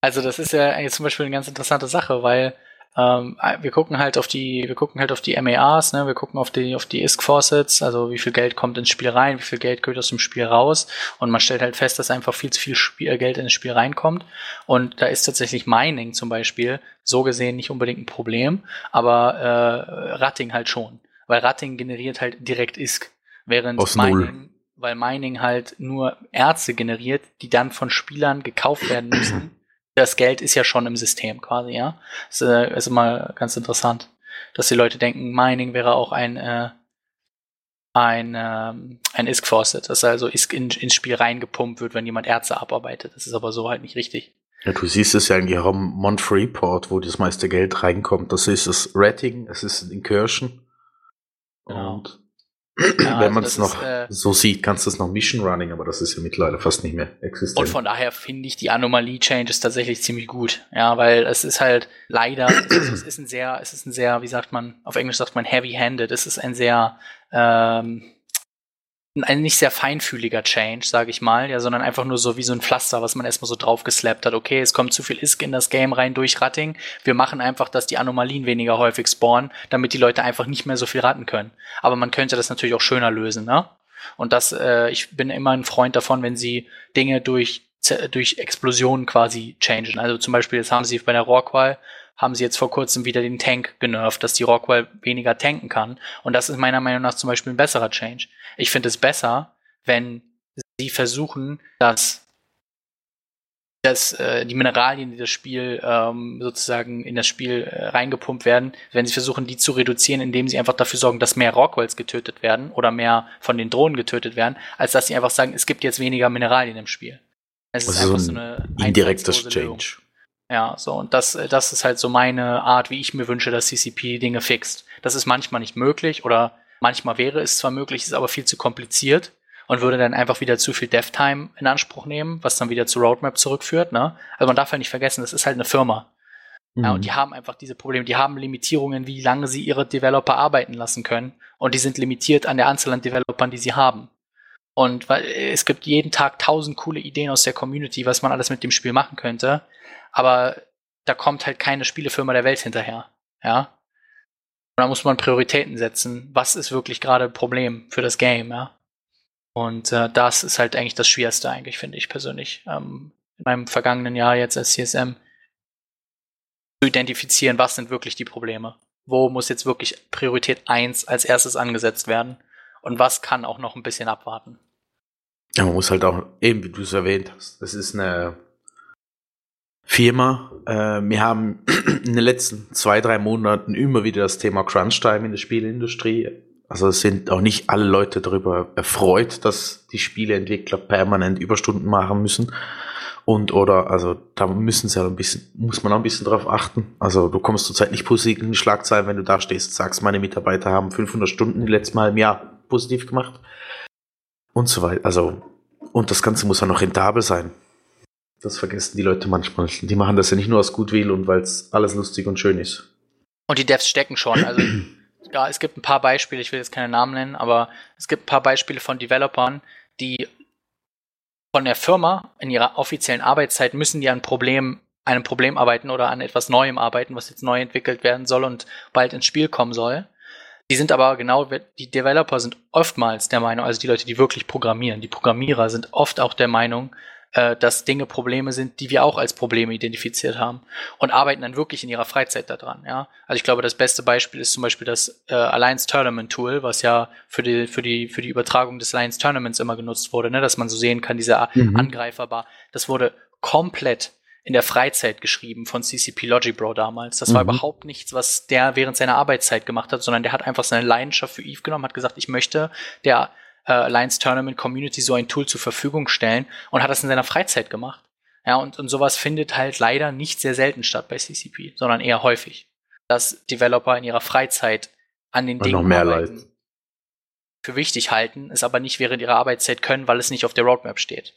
Also das ist ja jetzt zum Beispiel eine ganz interessante Sache, weil ähm, wir gucken halt auf die, wir gucken halt auf die MARs, ne, wir gucken auf die, auf die ISK Faucets, also wie viel Geld kommt ins Spiel rein, wie viel Geld geht aus dem Spiel raus und man stellt halt fest, dass einfach viel zu viel Spiel, äh, Geld ins Spiel reinkommt und da ist tatsächlich Mining zum Beispiel so gesehen nicht unbedingt ein Problem, aber äh, Ratting halt schon weil Ratting generiert halt direkt ISK, während Aus Mining, Null. weil Mining halt nur Erze generiert, die dann von Spielern gekauft werden müssen. <clears throat> Das Geld ist ja schon im System quasi, ja. Das äh, ist immer ganz interessant, dass die Leute denken, Mining wäre auch ein äh, ein, ähm, ein ISK Faucet, dass also ISK in, ins Spiel reingepumpt wird, wenn jemand Erze abarbeitet. Das ist aber so halt nicht richtig. Ja, du siehst es ja in ihrem Mont Report, wo das meiste Geld reinkommt. Das ist das Ratting, es ist Incursion Genau. Und ja, wenn man es also noch äh, so sieht, kannst du es noch Mission Running, aber das ist ja mittlerweile fast nicht mehr existent. Und von daher finde ich die Anomalie-Changes tatsächlich ziemlich gut. Ja, weil es ist halt leider, <clears throat> es ist ein sehr, es ist ein sehr, wie sagt man, auf Englisch sagt man heavy-handed, es ist ein sehr, ähm, ein nicht sehr feinfühliger Change, sage ich mal, ja, sondern einfach nur so wie so ein Pflaster, was man erstmal so draufgeslappt hat. Okay, es kommt zu viel Isk in das Game rein durch Ratting. Wir machen einfach, dass die Anomalien weniger häufig spawnen, damit die Leute einfach nicht mehr so viel ratten können. Aber man könnte das natürlich auch schöner lösen, ne? Und das, äh, ich bin immer ein Freund davon, wenn sie Dinge durch durch Explosionen quasi changen. Also zum Beispiel, jetzt haben sie bei der Rockwall haben sie jetzt vor kurzem wieder den Tank genervt, dass die Rockwell weniger tanken kann. Und das ist meiner Meinung nach zum Beispiel ein besserer Change. Ich finde es besser, wenn sie versuchen, dass dass äh, die Mineralien, die das Spiel ähm, sozusagen in das Spiel äh, reingepumpt werden, wenn sie versuchen, die zu reduzieren, indem sie einfach dafür sorgen, dass mehr Rockwells getötet werden oder mehr von den Drohnen getötet werden, als dass sie einfach sagen, es gibt jetzt weniger Mineralien im Spiel. Es ist also einfach so eine indirektes Change. Ja, so, und das, das ist halt so meine Art, wie ich mir wünsche, dass CCP Dinge fixt. Das ist manchmal nicht möglich oder manchmal wäre es zwar möglich, ist aber viel zu kompliziert und würde dann einfach wieder zu viel Dev-Time in Anspruch nehmen, was dann wieder zu Roadmap zurückführt, ne? Also man darf ja nicht vergessen, das ist halt eine Firma. Mhm. Ja, und die haben einfach diese Probleme, die haben Limitierungen, wie lange sie ihre Developer arbeiten lassen können. Und die sind limitiert an der Anzahl an Developern, die sie haben. Und weil es gibt jeden Tag tausend coole Ideen aus der Community, was man alles mit dem Spiel machen könnte aber da kommt halt keine Spielefirma der Welt hinterher. Ja. Und da muss man Prioritäten setzen. Was ist wirklich gerade Problem für das Game, ja? Und äh, das ist halt eigentlich das Schwierigste, eigentlich, finde ich persönlich. Ähm, in meinem vergangenen Jahr jetzt als CSM zu identifizieren, was sind wirklich die Probleme. Wo muss jetzt wirklich Priorität 1 als erstes angesetzt werden? Und was kann auch noch ein bisschen abwarten? Ja, man muss halt auch, eben wie du es erwähnt hast, das ist eine Firma. Äh, wir haben <clears throat> in den letzten zwei, drei Monaten immer wieder das Thema Crunch-Time in der Spielindustrie. Also es sind auch nicht alle Leute darüber erfreut, dass die Spieleentwickler permanent Überstunden machen müssen. Und oder, also da müssen sie halt ein bisschen, muss man auch ein bisschen drauf achten. Also du kommst zurzeit nicht positiv in die Schlagzeilen, wenn du da stehst, sagst, meine Mitarbeiter haben 500 Stunden letztes Mal im Jahr positiv gemacht. und so weiter. Also, und das Ganze muss ja noch rentabel sein. Das vergessen die Leute manchmal. Die machen das ja nicht nur aus Gutwill und weil es alles lustig und schön ist. Und die Devs stecken schon. Also <clears throat> ja, es gibt ein paar Beispiele, ich will jetzt keine Namen nennen, aber es gibt ein paar Beispiele von Developern, die von der Firma in ihrer offiziellen Arbeitszeit müssen die an Problem, einem Problem arbeiten oder an etwas Neuem arbeiten, was jetzt neu entwickelt werden soll und bald ins Spiel kommen soll. Die sind aber genau, die Developer sind oftmals der Meinung, also die Leute, die wirklich programmieren, die Programmierer sind oft auch der Meinung, äh, dass Dinge Probleme sind, die wir auch als Probleme identifiziert haben und arbeiten dann wirklich in ihrer Freizeit daran. Ja? Also ich glaube, das beste Beispiel ist zum Beispiel das äh, Alliance Tournament Tool, was ja für die, für die, für die Übertragung des Alliance Tournaments immer genutzt wurde, ne? dass man so sehen kann, dieser mhm. Angreiferbar. Das wurde komplett in der Freizeit geschrieben von CCP Logibro damals. Das mhm. war überhaupt nichts, was der während seiner Arbeitszeit gemacht hat, sondern der hat einfach seine Leidenschaft für Eve genommen, hat gesagt, ich möchte der äh, Alliance Tournament Community so ein Tool zur Verfügung stellen und hat das in seiner Freizeit gemacht. Ja, und, und sowas findet halt leider nicht sehr selten statt bei CCP, sondern eher häufig. Dass Developer in ihrer Freizeit an den und Dingen arbeiten, für wichtig halten, es aber nicht während ihrer Arbeitszeit können, weil es nicht auf der Roadmap steht.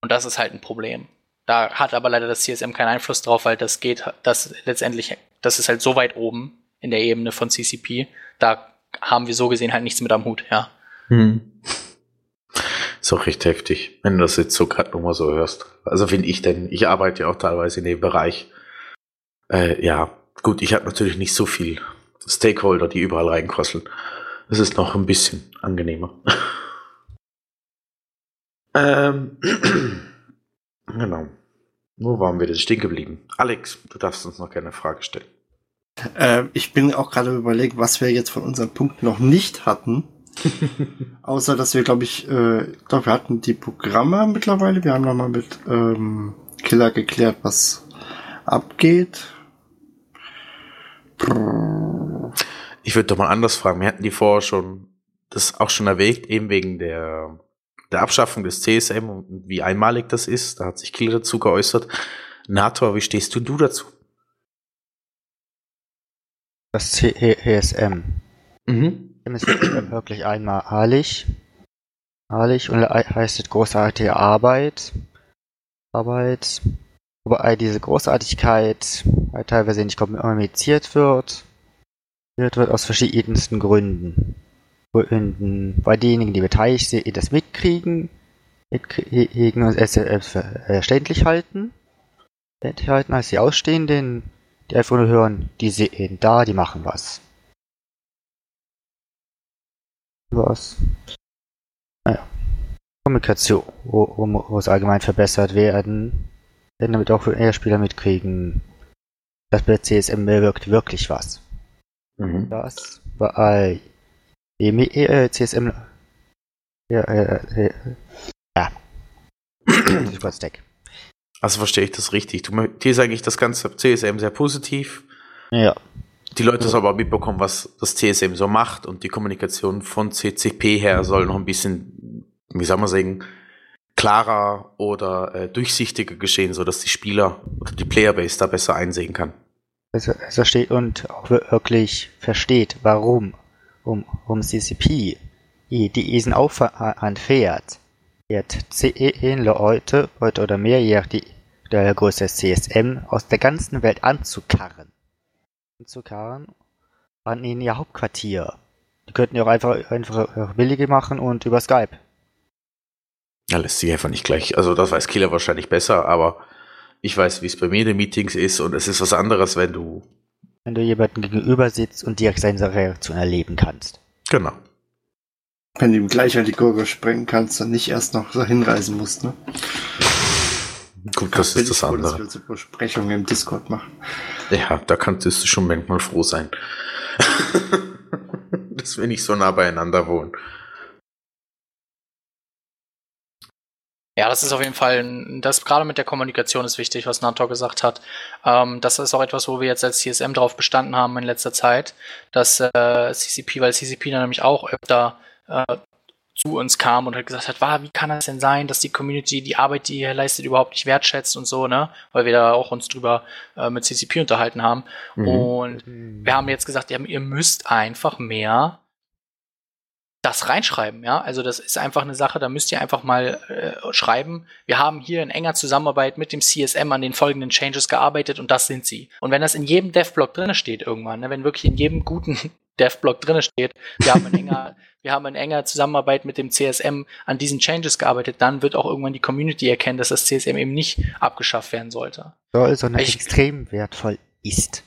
Und das ist halt ein Problem. Da hat aber leider das CSM keinen Einfluss drauf, weil das geht, das letztendlich, das ist halt so weit oben in der Ebene von CCP, da haben wir so gesehen halt nichts mit am Hut, ja. Hm. Ist auch recht heftig, wenn du das jetzt so gerade nochmal so hörst. Also finde ich denn, ich arbeite ja auch teilweise in dem Bereich. Äh, ja, gut, ich habe natürlich nicht so viel Stakeholder, die überall reinkosseln. Das ist noch ein bisschen angenehmer. <laughs> ähm, <clears throat> genau. Wo waren wir denn stehen geblieben? Alex, du darfst uns noch gerne eine Frage stellen. Äh, ich bin auch gerade überlegt, was wir jetzt von unseren Punkten noch nicht hatten. <laughs> Außer, dass wir, glaube ich, äh, glaub, wir hatten die Programme mittlerweile. Wir haben nochmal mit ähm, Killer geklärt, was abgeht. Ich würde doch mal anders fragen. Wir hatten die vorher schon, das auch schon erwägt, eben wegen der, der Abschaffung des CSM und wie einmalig das ist. Da hat sich Killer dazu geäußert. Nator, wie stehst du, du dazu? Das CESM. Mhm. ist wirklich einmalig. Einmalig und heißt großartige Arbeit. Arbeit. Wobei diese Großartigkeit teilweise nicht kommuniziert wird. Wird, wird aus verschiedensten Gründen. Gründen. Bei denjenigen, die beteiligt sind, das mitkriegen, mitkriegen und es verständlich halten. Verständlich halten als die Ausstehenden die einfach nur hören, die sehen da, die machen was. Was? Naja. Kommunikation muss allgemein verbessert werden, denn damit auch eher Spieler mitkriegen, dass bei CSM wirkt wirklich was. Mhm. Das bei dem äh, CSM ja, äh, äh, ja. <clears throat> Deck. Also verstehe ich das richtig. Du dir eigentlich das ganze CSM sehr positiv. Ja. Die Leute sollen aber mitbekommen, was das CSM so macht und die Kommunikation von CCP her soll noch ein bisschen, wie soll man sagen, klarer oder äh, durchsichtiger geschehen, so dass die Spieler oder die Playerbase da besser einsehen kann. Also, versteht und auch wirklich versteht, warum um, um CCP die diesen Aufwand fährt, wird zehn Leute, heute oder mehr, je Größe CSM aus der ganzen Welt anzukarren. Anzukarren an in ihr Hauptquartier. Die könnten ja auch einfach, einfach billige machen und über Skype. Ja, lässt sich einfach nicht gleich. Also das weiß Killer wahrscheinlich besser, aber ich weiß, wie es bei mir in den Meetings ist und es ist was anderes, wenn du. Wenn du jemanden gegenüber sitzt und direkt seine Reaktion erleben kannst. Genau. Wenn du ihm gleich an die Gurgel sprengen kannst und nicht erst noch so hinreisen musst, ne? Gut, das ist das froh, andere. Dass wir so Besprechungen im Discord machen. Ja, da kannst du schon manchmal froh sein. <laughs> dass wir nicht so nah beieinander wohnen. Ja, das ist auf jeden Fall, das gerade mit der Kommunikation ist wichtig, was Nator gesagt hat. Ähm, das ist auch etwas, wo wir jetzt als CSM drauf bestanden haben in letzter Zeit, dass äh, CCP, weil CCP dann nämlich auch öfter äh, zu uns kam und hat gesagt hat, wow, wie kann das denn sein, dass die Community die Arbeit, die ihr leistet, überhaupt nicht wertschätzt und so, ne? Weil wir da auch uns drüber äh, mit CCP unterhalten haben. Mhm. Und wir haben jetzt gesagt, ihr müsst einfach mehr das reinschreiben, ja. Also das ist einfach eine Sache, da müsst ihr einfach mal äh, schreiben. Wir haben hier in enger Zusammenarbeit mit dem CSM an den folgenden Changes gearbeitet und das sind sie. Und wenn das in jedem Dev-Blog drinne steht irgendwann, ne, wenn wirklich in jedem guten <laughs> Dev-Blog drinne steht, wir haben in enger, <laughs> wir haben in enger Zusammenarbeit mit dem CSM an diesen Changes gearbeitet, dann wird auch irgendwann die Community erkennen, dass das CSM eben nicht abgeschafft werden sollte. Soll, sondern ich, extrem wertvoll ist.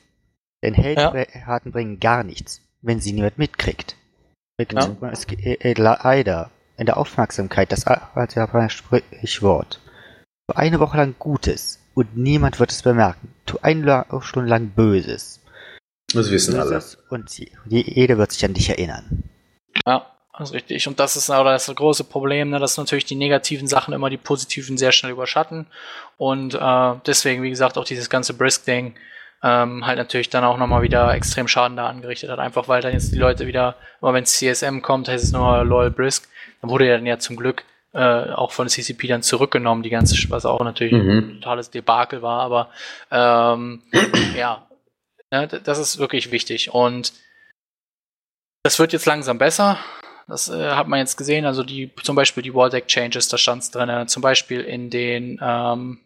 Denn Heldenraten ja. bringen gar nichts, wenn sie niemand mitkriegt. Ja. Es geht äh, leider in der Aufmerksamkeit das alte Sprichwort. Für eine Woche lang Gutes und niemand wird es bemerken. Tu eine Stunde lang Böses. Das wissen Böses alle. Und jeder wird sich an dich erinnern. Ja, das ist richtig. Und das ist aber das große Problem, ne, dass natürlich die negativen Sachen immer die positiven sehr schnell überschatten. Und äh, deswegen, wie gesagt, auch dieses ganze Brisk-Ding ähm, halt natürlich dann auch nochmal wieder extrem Schaden da angerichtet hat. Einfach weil dann jetzt die Leute wieder, immer wenn CSM kommt, heißt es nur Loyal Brisk, dann wurde er dann ja zum Glück äh, auch von CCP dann zurückgenommen, die ganze, was auch natürlich mhm. ein totales Debakel war, aber ähm, <clears throat> ja, ne, das ist wirklich wichtig und das wird jetzt langsam besser. Das äh, hat man jetzt gesehen, also die, zum Beispiel die Walldeck Changes, da stand es drin, zum Beispiel in den ähm,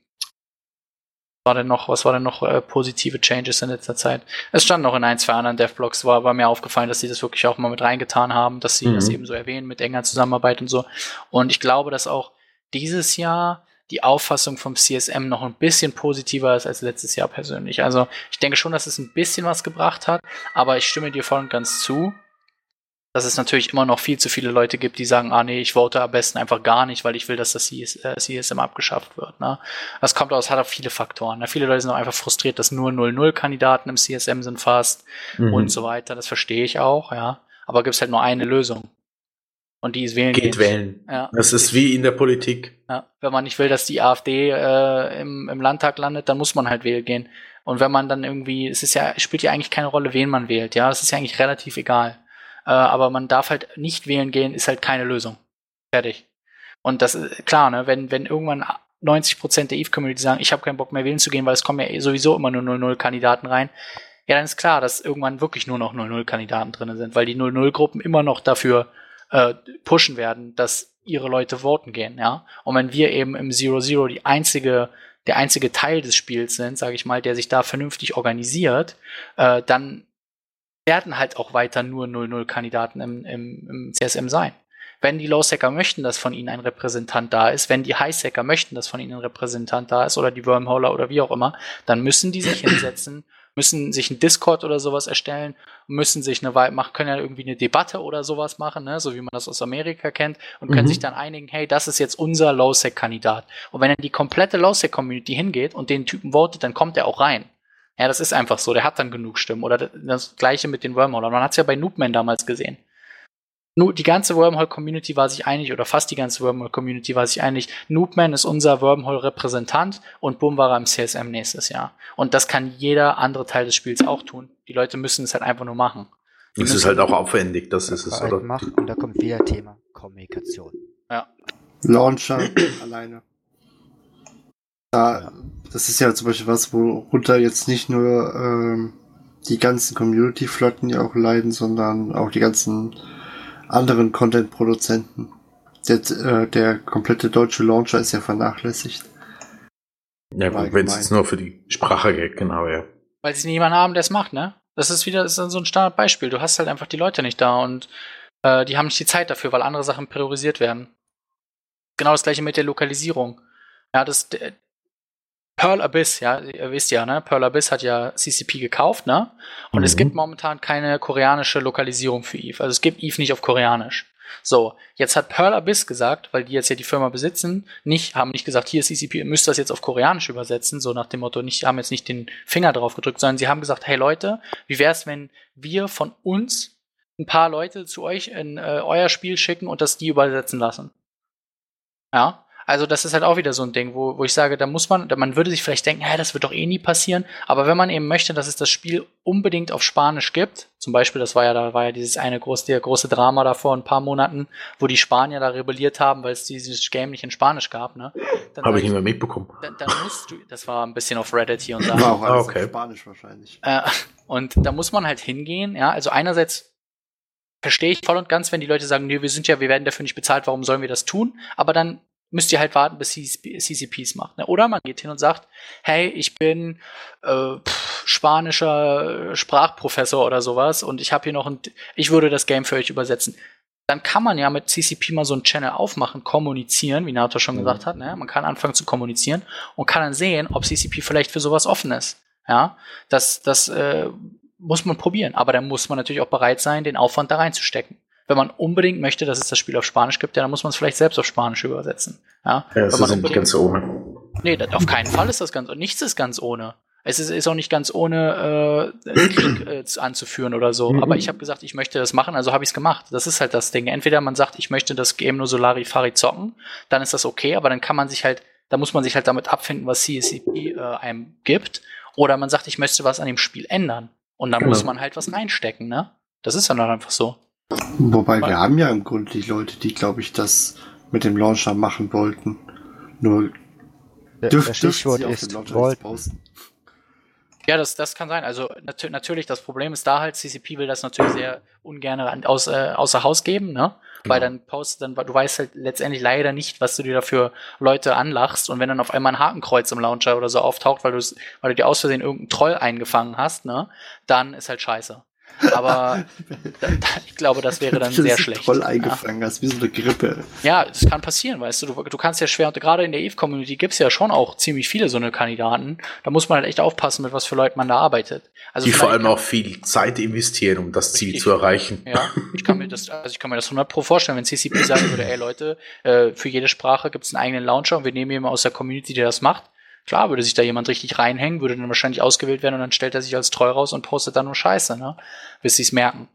war denn noch, was war denn noch äh, positive Changes in letzter Zeit? Es stand noch in ein, zwei anderen Devblogs, war, war mir aufgefallen, dass sie das wirklich auch mal mit reingetan haben, dass sie mhm. das eben so erwähnen mit enger Zusammenarbeit und so. Und ich glaube, dass auch dieses Jahr die Auffassung vom CSM noch ein bisschen positiver ist als letztes Jahr persönlich. Also ich denke schon, dass es ein bisschen was gebracht hat, aber ich stimme dir voll und ganz zu dass es natürlich immer noch viel zu viele Leute gibt, die sagen, ah nee, ich vote am besten einfach gar nicht, weil ich will, dass das CSM äh, abgeschafft wird. Ne? Das kommt aus, hat auch viele Faktoren. Ne? Viele Leute sind auch einfach frustriert, dass nur 0-0-Kandidaten im CSM sind fast mhm. und so weiter. Das verstehe ich auch, ja. Aber gibt es halt nur eine Lösung. Und die ist wählen. Geht wählen. Ja. Das ist wie in der Politik. Ja. Wenn man nicht will, dass die AfD äh, im, im Landtag landet, dann muss man halt wählen gehen. Und wenn man dann irgendwie, es ist ja, spielt ja eigentlich keine Rolle, wen man wählt, ja. Das ist ja eigentlich relativ egal. Äh, aber man darf halt nicht wählen gehen, ist halt keine Lösung. Fertig. Und das ist klar, ne, wenn, wenn irgendwann 90% der EVE-Community sagen, ich habe keinen Bock mehr wählen zu gehen, weil es kommen ja sowieso immer nur 0-0-Kandidaten rein, ja, dann ist klar, dass irgendwann wirklich nur noch 0-0-Kandidaten drin sind, weil die 0-0-Gruppen immer noch dafür äh, pushen werden, dass ihre Leute voten gehen, ja. Und wenn wir eben im Zero-Zero die einzige, der einzige Teil des Spiels sind, sage ich mal, der sich da vernünftig organisiert, äh, dann werden halt auch weiter nur 0-0-Kandidaten im, im, im CSM sein. Wenn die Low-Sacker möchten, dass von ihnen ein Repräsentant da ist, wenn die High-Sacker möchten, dass von ihnen ein Repräsentant da ist oder die Wormholer oder wie auch immer, dann müssen die sich hinsetzen, <clears throat> müssen sich ein Discord oder sowas erstellen, müssen sich eine Weile machen, können ja irgendwie eine Debatte oder sowas machen, ne, so wie man das aus Amerika kennt und können mhm. sich dann einigen, hey, das ist jetzt unser Low-Sec-Kandidat. Und wenn dann die komplette Low-Sec-Community hingeht und den Typen votet, dann kommt er auch rein. Ja, das ist einfach so. Der hat dann genug Stimmen. Oder das gleiche mit den Wormholern. Man hat es ja bei Noobman damals gesehen. Nur die ganze Wormhole-Community war sich einig, oder fast die ganze Wormhole-Community war sich einig, Noobman ist unser Wormhole-Repräsentant und Boom war er im CSM nächstes Jahr. Und das kann jeder andere Teil des Spiels auch tun. Die Leute müssen es halt einfach nur machen. Die das ist halt auch aufwendig, das ist es, oder? Macht, und da kommt wieder Thema Kommunikation. Ja. Launcher <clears throat> alleine. Da, das ist ja zum Beispiel was, worunter jetzt nicht nur ähm, die ganzen Community-Flotten ja auch leiden, sondern auch die ganzen anderen Content-Produzenten. Der, äh, der komplette deutsche Launcher ist ja vernachlässigt. Ja, gut, wenn es nur für die Sprache geht, genau, ja. Weil sie niemanden haben, der es macht, ne? Das ist wieder das ist so ein Standardbeispiel. Du hast halt einfach die Leute nicht da und äh, die haben nicht die Zeit dafür, weil andere Sachen priorisiert werden. Genau das gleiche mit der Lokalisierung. Ja, das, Pearl Abyss, ja, ihr wisst ja, ne? Pearl Abyss hat ja CCP gekauft, ne? Und mhm. es gibt momentan keine koreanische Lokalisierung für Eve. Also es gibt Eve nicht auf Koreanisch. So, jetzt hat Pearl Abyss gesagt, weil die jetzt ja die Firma besitzen, nicht, haben nicht gesagt, hier CCP, ihr müsst das jetzt auf Koreanisch übersetzen, so nach dem Motto, nicht, haben jetzt nicht den Finger drauf gedrückt, sondern sie haben gesagt, hey Leute, wie wär's, wenn wir von uns ein paar Leute zu euch in äh, euer Spiel schicken und das die übersetzen lassen? Ja, also das ist halt auch wieder so ein Ding, wo, wo ich sage, da muss man, man würde sich vielleicht denken, hä, das wird doch eh nie passieren. Aber wenn man eben möchte, dass es das Spiel unbedingt auf Spanisch gibt, zum Beispiel, das war ja, da war ja dieses eine große, der große Drama da vor ein paar Monaten, wo die Spanier da rebelliert haben, weil es dieses Game nicht in Spanisch gab, ne? Habe ich nicht mehr mitbekommen. Dann, dann, musst du, das war ein bisschen auf Reddit hier und da. War auch alles okay. Spanisch wahrscheinlich. Äh, und da muss man halt hingehen, ja. Also einerseits verstehe ich voll und ganz, wenn die Leute sagen, nee, wir sind ja, wir werden dafür nicht bezahlt, warum sollen wir das tun? Aber dann müsst ihr halt warten, bis CCPs macht. Ne? Oder man geht hin und sagt, hey, ich bin äh, pff, spanischer Sprachprofessor oder sowas und ich habe hier noch ein, ich würde das Game für euch übersetzen. Dann kann man ja mit CCP mal so einen Channel aufmachen, kommunizieren, wie Nato schon mhm. gesagt hat. Ne? Man kann anfangen zu kommunizieren und kann dann sehen, ob CCP vielleicht für sowas offen ist. Ja, das, das äh, muss man probieren. Aber dann muss man natürlich auch bereit sein, den Aufwand da reinzustecken wenn man unbedingt möchte, dass es das Spiel auf Spanisch gibt, ja, dann muss man es vielleicht selbst auf Spanisch übersetzen. Ja, ja das ist nicht ganz ohne. Nee, das, auf keinen Fall ist das ganz, nichts ist ganz ohne. Es ist, ist auch nicht ganz ohne äh, Krieg äh, anzuführen oder so. Mhm. Aber ich habe gesagt, ich möchte das machen, also habe ich es gemacht. Das ist halt das Ding. Entweder man sagt, ich möchte das Game nur Solari Fari zocken, dann ist das okay, aber dann kann man sich halt, da muss man sich halt damit abfinden, was CSCP äh, einem gibt. Oder man sagt, ich möchte was an dem Spiel ändern. Und dann genau. muss man halt was reinstecken, ne? Das ist dann halt einfach so. Wobei wir haben ja im Grunde die Leute, die, glaube ich, das mit dem Launcher machen wollten. Nur dürf, das Stichwort ist wollten. Ja, das, das kann sein. Also nat natürlich, das Problem ist da halt, CCP will das natürlich sehr ungern aus, äh, außer Haus geben, ne? Genau. Weil dann postet dann, du weißt halt letztendlich leider nicht, was du dir dafür Leute anlachst. Und wenn dann auf einmal ein Hakenkreuz im Launcher oder so auftaucht, weil du weil du dir aus Versehen irgendeinen Troll eingefangen hast, ne, dann ist halt scheiße. Aber da, da, ich glaube, das wäre dann das sehr schlecht. Voll eingefangen ja. hast, wie so eine Grippe. Ja, das kann passieren, weißt du. Du, du kannst ja schwer, und gerade in der Eve-Community gibt es ja schon auch ziemlich viele so eine Kandidaten. Da muss man halt echt aufpassen, mit was für Leuten man da arbeitet. Also Die vor allem auch viel Zeit investieren, um das Ziel zu erreichen. Ja, ich kann mir das, also ich kann mir das 100 pro vorstellen, wenn CCP sagen würde, ey Leute, äh, für jede Sprache gibt es einen eigenen Launcher und wir nehmen jemanden aus der Community, der das macht Klar, würde sich da jemand richtig reinhängen, würde dann wahrscheinlich ausgewählt werden und dann stellt er sich als treu raus und postet dann nur Scheiße, ne? Bis sie es merken.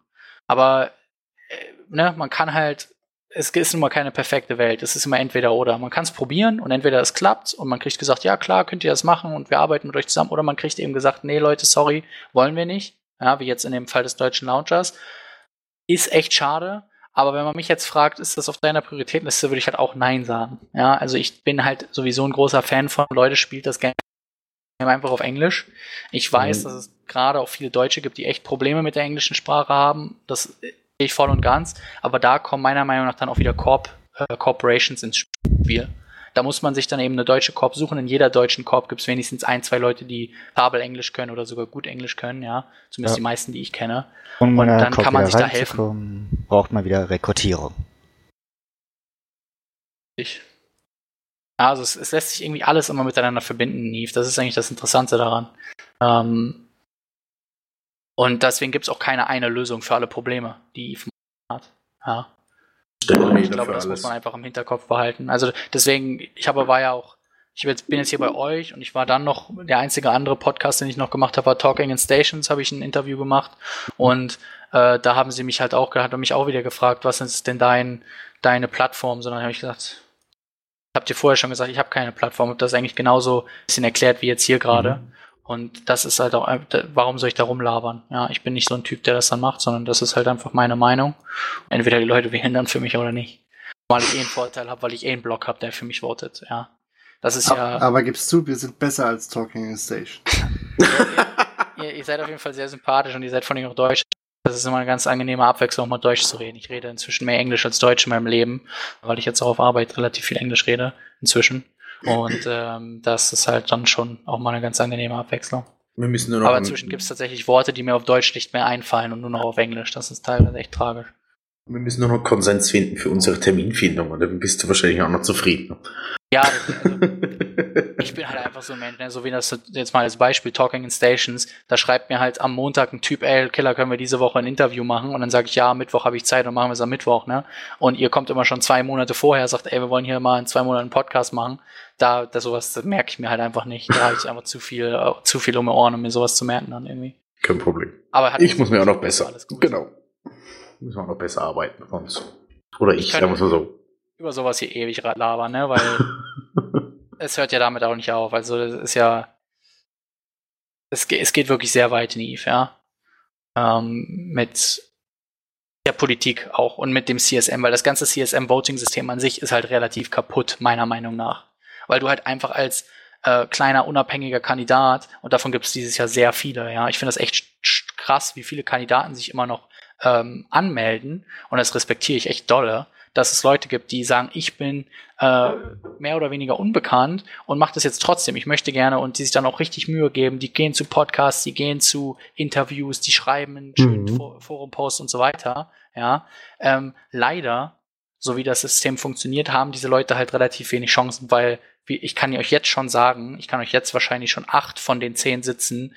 Aber äh, ne, man kann halt, es ist immer keine perfekte Welt. Es ist immer entweder oder. Man kann es probieren und entweder es klappt und man kriegt gesagt, ja klar, könnt ihr das machen und wir arbeiten mit euch zusammen. Oder man kriegt eben gesagt, nee Leute, sorry, wollen wir nicht. Ja, wie jetzt in dem Fall des deutschen Launchers. Ist echt schade. Aber wenn man mich jetzt fragt, ist das auf deiner Prioritätenliste, würde ich halt auch Nein sagen. Ja, also ich bin halt sowieso ein großer Fan von Leute spielt das Game einfach auf Englisch. Ich weiß, mhm. dass es gerade auch viele Deutsche gibt, die echt Probleme mit der englischen Sprache haben. Das sehe ich voll und ganz. Aber da kommen meiner Meinung nach dann auch wieder Corp, äh, Corporations ins Spiel. Da muss man sich dann eben eine deutsche Korb suchen. In jeder deutschen Korb gibt es wenigstens ein, zwei Leute, die Fabel Englisch können oder sogar gut Englisch können, ja. Zumindest ja. die meisten, die ich kenne. Und, und dann kann man sich da helfen. Braucht man wieder Rekrutierung. Ich. Also es, es, lässt sich irgendwie alles immer miteinander verbinden, Neve. Das ist eigentlich das Interessante daran. Ähm, und deswegen gibt es auch keine eine Lösung für alle Probleme, die Eve hat. Ja. Ich glaube, das alles. muss man einfach im Hinterkopf behalten. Also deswegen, ich habe war ja auch, ich bin jetzt hier bei euch und ich war dann noch, der einzige andere Podcast, den ich noch gemacht habe, war Talking in Stations, habe ich ein Interview gemacht und äh, da haben sie mich halt auch, hat mich auch wieder gefragt, was ist denn dein, deine Plattform, sondern habe ich gesagt, habt ihr vorher schon gesagt, ich habe keine Plattform, habe das eigentlich genauso ein bisschen erklärt wie jetzt hier gerade. Mhm. Und das ist halt auch, warum soll ich da rumlabern? Ja, ich bin nicht so ein Typ, der das dann macht, sondern das ist halt einfach meine Meinung. Entweder die Leute wählen dann für mich oder nicht. Weil ich eh einen Vorteil habe, weil ich eh einen Blog habe, der für mich votet, ja. Das ist ja. Aber gibst du, wir sind besser als Talking in Station. ihr, <laughs> ihr, ihr, seid auf jeden Fall sehr sympathisch und ihr seid von allem auch Deutsch. Das ist immer eine ganz angenehme Abwechslung, mal Deutsch zu reden. Ich rede inzwischen mehr Englisch als Deutsch in meinem Leben, weil ich jetzt auch auf Arbeit relativ viel Englisch rede, inzwischen. Und ähm, das ist halt dann schon auch mal eine ganz angenehme Abwechslung. Wir müssen nur noch Aber inzwischen gibt es tatsächlich Worte, die mir auf Deutsch nicht mehr einfallen und nur noch auf Englisch. Das ist teilweise echt tragisch. Wir müssen nur noch Konsens finden für unsere Terminfindung und dann bist du wahrscheinlich auch noch zufrieden. Ja, <laughs> also, ich bin halt einfach so ein Mensch, ne? so wie das jetzt mal als Beispiel Talking in Stations, da schreibt mir halt am Montag ein Typ, ey, Killer, können wir diese Woche ein Interview machen? Und dann sage ich, ja, Mittwoch habe ich Zeit und machen wir es am Mittwoch, ne? Und ihr kommt immer schon zwei Monate vorher, sagt, ey, wir wollen hier mal in zwei Monaten einen Podcast machen. Da, da sowas, das merke ich mir halt einfach nicht. Da habe ich einfach zu viel, äh, zu viel um die Ohren, um mir sowas zu merken dann irgendwie. Kein Problem. Aber ich muss mir auch noch besser. Genau. Müssen wir auch noch besser arbeiten sonst. Oder ich, ich sagen wir so über sowas hier ewig labern, ne? Weil <laughs> es hört ja damit auch nicht auf. Also es ist ja. Es, es geht wirklich sehr weit in Eve, ja. Ähm, mit der Politik auch und mit dem CSM, weil das ganze CSM-Voting-System an sich ist halt relativ kaputt, meiner Meinung nach. Weil du halt einfach als äh, kleiner, unabhängiger Kandidat, und davon gibt es dieses Jahr sehr viele, ja. Ich finde das echt krass, wie viele Kandidaten sich immer noch ähm, anmelden, und das respektiere ich echt dolle, dass es Leute gibt, die sagen, ich bin äh, mehr oder weniger unbekannt und mache das jetzt trotzdem. Ich möchte gerne und die sich dann auch richtig Mühe geben. Die gehen zu Podcasts, die gehen zu Interviews, die schreiben einen schönen Mhm. Forum-Post und so weiter. Ja, ähm, leider, so wie das System funktioniert, haben diese Leute halt relativ wenig Chancen, weil wie, ich kann euch jetzt schon sagen, ich kann euch jetzt wahrscheinlich schon acht von den zehn Sitzen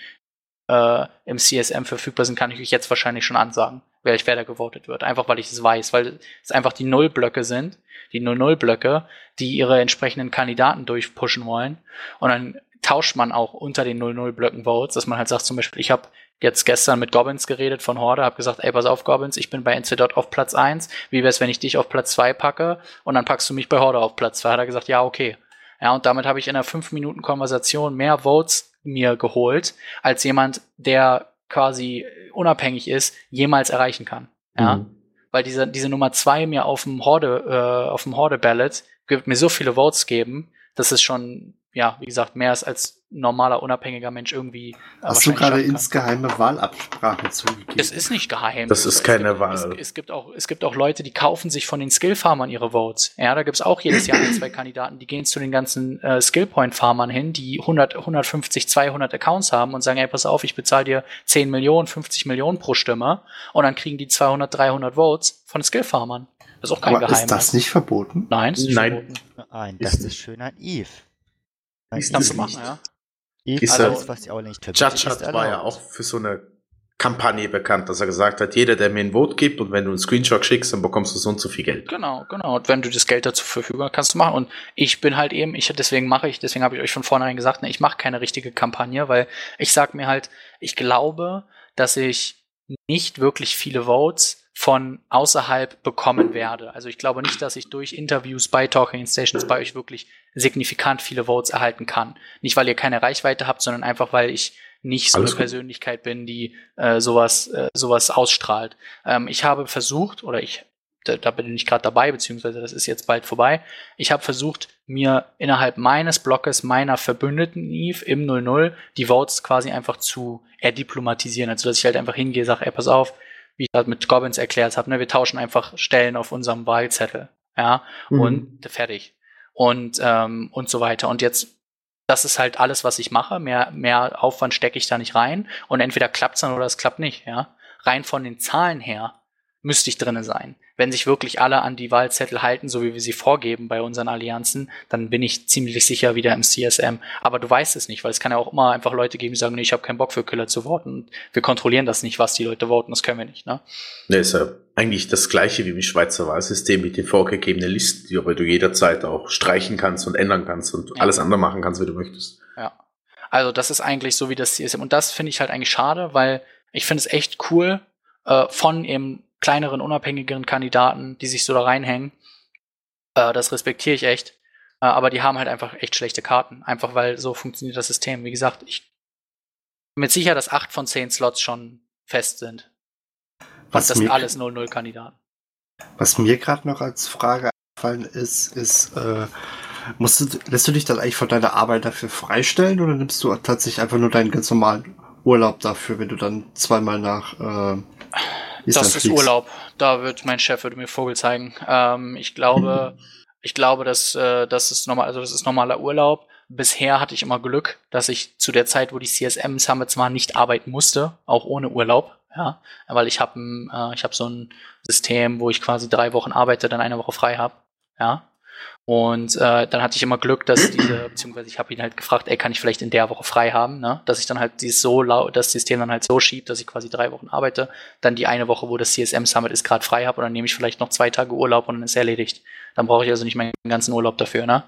äh, im CSM verfügbar sind, kann ich euch jetzt wahrscheinlich schon ansagen, wer, wer da gewotet wird. Einfach weil ich es weiß, weil es einfach die Nullblöcke sind, die 0-0-Blöcke, die ihre entsprechenden Kandidaten durchpushen wollen. Und dann tauscht man auch unter den 0-0-Blöcken Votes, dass man halt sagt, zum Beispiel, ich habe jetzt gestern mit Gobbins geredet von Horde, habe gesagt, ey, pass auf, Gobbins, ich bin bei NC auf Platz 1. Wie wär's, wenn ich dich auf Platz 2 packe und dann packst du mich bei Horde auf Platz 2? Hat er gesagt, ja, okay. Ja, und damit habe ich in einer 5 Minuten Konversation mehr Votes mir geholt, als jemand, der quasi unabhängig ist, jemals erreichen kann. Ja. Mhm. Weil diese, diese Nummer 2 mir auf dem Horde, äh, auf dem Horde-Ballot wird mir so viele Votes geben, dass es schon, ja, wie gesagt, mehr ist als normaler, unabhängiger Mensch irgendwie. äh, Hast du gerade insgeheime Wahlabsprache zugegeben? Es ist nicht geheim. Das ist Es keine gibt, Wahl. Es, es, gibt auch, es gibt auch Leute, die kaufen sich von den Skill-Farmern ihre Votes. Ja, da gibt's auch jedes Jahr ein, zwei Kandidaten, die gehen zu den ganzen äh, Skill-Point-Farmern hin, die 100, 150, 200 Accounts haben und sagen, ey, pass auf, ich bezahle dir 10 Millionen, 50 Millionen pro Stimme und dann kriegen die 200, 300 Votes von Skill-Farmern. Das ist auch kein Aber Geheimnis. ist das nicht verboten? Nein, ist nicht Nein. verboten. Nein, Ist das ist nicht. schön an Ist Kannst du das machen, nicht. ja. Ist er- alles, was die auch nicht Judge war ja auch für so eine Kampagne bekannt, dass er gesagt hat, jeder, der mir ein Vote gibt und wenn du einen Screenshot schickst, dann bekommst du so und so viel Geld. Genau, genau. Und wenn du das Geld dazu verfügung hast, kannst du machen. Und ich bin halt eben, ich deswegen mache ich, deswegen habe ich euch von vornherein gesagt, ne, ich mache keine richtige Kampagne, weil ich sag mir halt, ich glaube, dass ich nicht wirklich viele Votes von außerhalb bekommen werde. Also ich glaube nicht, dass ich durch Interviews bei Talking Stations bei euch wirklich signifikant viele Votes erhalten kann. Nicht, weil ihr keine Reichweite habt, sondern einfach, weil ich nicht so Alles eine gut. Persönlichkeit bin, die äh, sowas, äh, sowas ausstrahlt. Ähm, ich habe versucht, oder ich, da, da bin ich gerade dabei, beziehungsweise das ist jetzt bald vorbei. Ich habe versucht, mir innerhalb meines Blockes, meiner Verbündeten Eve im 00 die Votes quasi einfach zu erdiplomatisieren. Also dass ich halt einfach hingehe, sage, ey, pass auf, wie ich gerade mit Gobbins erklärt habe, ne, wir tauschen einfach Stellen auf unserem Wahlzettel. Ja, Mhm. und fertig. Und, ähm, und so weiter. Und jetzt, das ist halt alles, was ich mache. Mehr, mehr Aufwand stecke ich da nicht rein. Und entweder klappt's dann oder es klappt nicht, ja. Rein von den Zahlen her müsste ich drinne sein. Wenn sich wirklich alle an die Wahlzettel halten, so wie wir sie vorgeben bei unseren Allianzen, dann bin ich ziemlich sicher wieder im CSM. Aber du weißt es nicht, weil es kann ja auch immer einfach Leute geben, die sagen, nee, ich habe keinen Bock für Killer zu voten. Wir kontrollieren das nicht, was die Leute voten, das können wir nicht, ne? Ne, ist ja eigentlich das gleiche wie im Schweizer Wahlsystem mit den vorgegebenen Listen, die aber du jederzeit auch streichen kannst und ändern kannst und Ja. alles andere machen kannst, wie du möchtest. Ja. Also das ist eigentlich so wie das CSM. Und das finde ich halt eigentlich schade, weil ich finde es echt cool äh, von eben kleineren, unabhängigeren Kandidaten, die sich so da reinhängen. Äh, das respektiere ich echt. Äh, aber die haben halt einfach echt schlechte Karten. Einfach weil so funktioniert das System. Wie gesagt, ich bin mir sicher, dass acht von zehn Slots schon fest sind. Und Was das sind alles 0-0-Kandidaten. Was mir gerade noch als Frage eingefallen ist, ist, äh, musst du, lässt du dich dann eigentlich von deiner Arbeit dafür freistellen oder nimmst du tatsächlich einfach nur deinen ganz normalen Urlaub dafür, wenn du dann zweimal nach äh, Island Das ist? Urlaub. Da wird mein Chef würde mir Vogel zeigen. Ähm, ich glaube, ich glaube, dass äh, das ist normal, also das ist normaler Urlaub. Bisher hatte ich immer Glück, dass ich zu der Zeit, wo die CSM Summits waren, nicht arbeiten musste, auch ohne Urlaub. Ja, weil ich habe äh, ich habe so ein System, wo ich quasi drei Wochen arbeite, dann eine Woche frei habe. Ja. Und äh, dann hatte ich immer Glück, dass diese, <clears throat> beziehungsweise ich habe ihn halt gefragt, ey, kann ich vielleicht in der Woche frei haben, ne? Dass ich dann halt dieses so das System dann halt so schiebt, dass ich quasi drei Wochen arbeite, dann die eine Woche, wo das CSM Summit ist, gerade frei habe und dann nehme ich vielleicht noch zwei Tage Urlaub und dann ist erledigt. Dann brauche ich also nicht meinen ganzen Urlaub dafür, ne?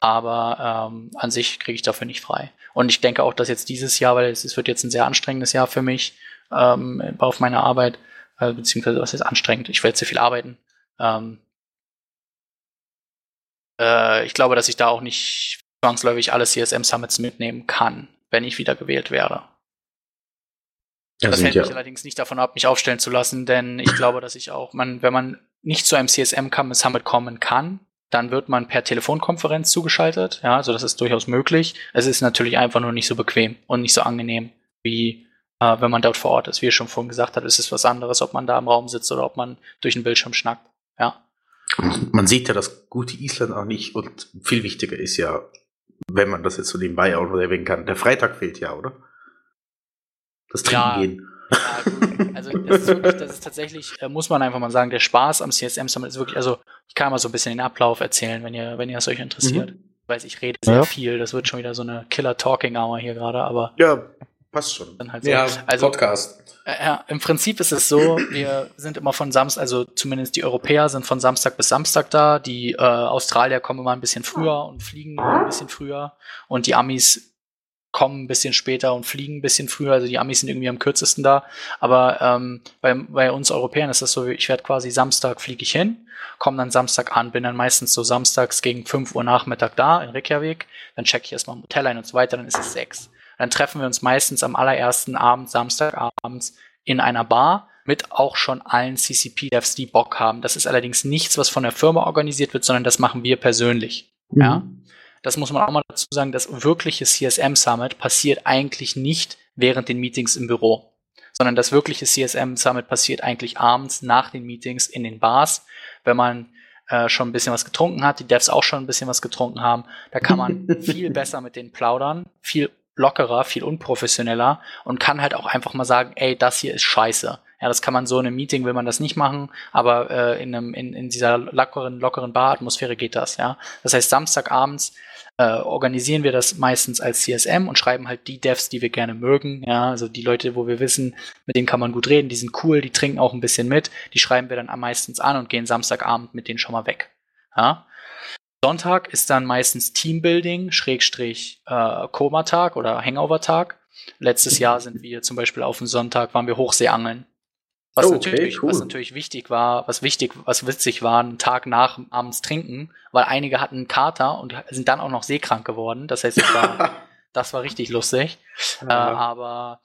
Aber ähm, an sich kriege ich dafür nicht frei. Und ich denke auch, dass jetzt dieses Jahr, weil es, wird jetzt ein sehr anstrengendes Jahr für mich ähm, auf meiner Arbeit, äh, beziehungsweise was ist anstrengend, ich werde sehr viel arbeiten. Ähm, äh, ich glaube, dass ich da auch nicht zwangsläufig alle CSM Summits mitnehmen kann, wenn ich wieder gewählt werde. Ja, Das hält ja, mich allerdings nicht davon ab, mich aufstellen zu lassen, denn ich glaube, dass ich auch, man, wenn man nicht zu einem CSM Kam- Summit kommen kann, dann wird man per Telefonkonferenz zugeschaltet. Ja, also das ist durchaus möglich. Es ist natürlich einfach nur nicht so bequem und nicht so angenehm wie äh, wenn man dort vor Ort ist. Wie ihr schon vorhin gesagt habt, ist es was anderes, ob man da im Raum sitzt oder ob man durch den Bildschirm schnackt. Ja. Man sieht ja das gute Island auch nicht und viel wichtiger ist ja, wenn man das jetzt so nebenbei auch noch erwähnen kann, der Freitag fehlt ja, oder? Das Trinken Ja. gehen. Ja, gut. also das ist wirklich, das ist tatsächlich, äh, muss man einfach mal sagen, der Spaß am CSM Summit ist wirklich, also ich kann mal so ein bisschen den Ablauf erzählen, wenn ihr, wenn ihr es euch interessiert. Ich weiß, ich rede sehr Ja. viel, das wird schon wieder so eine Killer-Talking-Hour hier gerade, aber Ja, passt schon. dann halt so. Ja, also Podcast. äh, ja, im Prinzip ist es so, wir sind immer von Samstag, also zumindest die Europäer sind von Samstag bis Samstag da, die äh, Australier kommen immer ein bisschen früher und fliegen ein bisschen früher und die Amis kommen ein bisschen später und fliegen ein bisschen früher, also die Amis sind irgendwie am kürzesten da, aber ähm, bei, bei uns Europäern ist das so, ich werde quasi Samstag fliege ich hin, komme dann Samstag an, bin dann meistens so samstags gegen 5 Uhr Nachmittag da in Reykjavik, dann checke ich erstmal im Hotel ein und so weiter, dann ist es 6. Dann treffen wir uns meistens am allerersten Abend, Samstagabends, in einer Bar mit auch schon allen CCP-Devs, die Bock haben. Das ist allerdings nichts, was von der Firma organisiert wird, sondern das machen wir persönlich. Ja. Das muss man auch mal dazu sagen, das wirkliche CSM Summit passiert eigentlich nicht während den Meetings im Büro, sondern das wirkliche CSM Summit passiert eigentlich abends nach den Meetings in den Bars, wenn man äh, schon ein bisschen was getrunken hat, die Devs auch schon ein bisschen was getrunken haben. Da kann man <laughs> viel besser mit denen plaudern, viel lockerer, viel unprofessioneller und kann halt auch einfach mal sagen, ey, das hier ist scheiße. Ja, das kann man so in einem Meeting will man das nicht machen, aber äh, in, einem, in, in dieser lockeren, lockeren Baratmosphäre geht das, ja. Das heißt, Samstagabends äh, organisieren wir das meistens als CSM und schreiben halt die Devs, die wir gerne mögen, ja, also die Leute, wo wir wissen, mit denen kann man gut reden, die sind cool, die trinken auch ein bisschen mit, die schreiben wir dann meistens an und gehen Samstagabend mit denen schon mal weg. Ja. Sonntag ist dann meistens Teambuilding, Schrägstrich äh, Koma-Tag oder Hangover-Tag. Letztes Jahr sind wir zum Beispiel auf dem Sonntag, waren wir Hochseeangeln. Was, Oh, natürlich, okay, cool. was natürlich wichtig war, was wichtig, was witzig war, einen Tag nach abends trinken, weil einige hatten einen Kater und sind dann auch noch seekrank geworden. Das heißt, das war, <laughs> das war richtig lustig. Äh, aber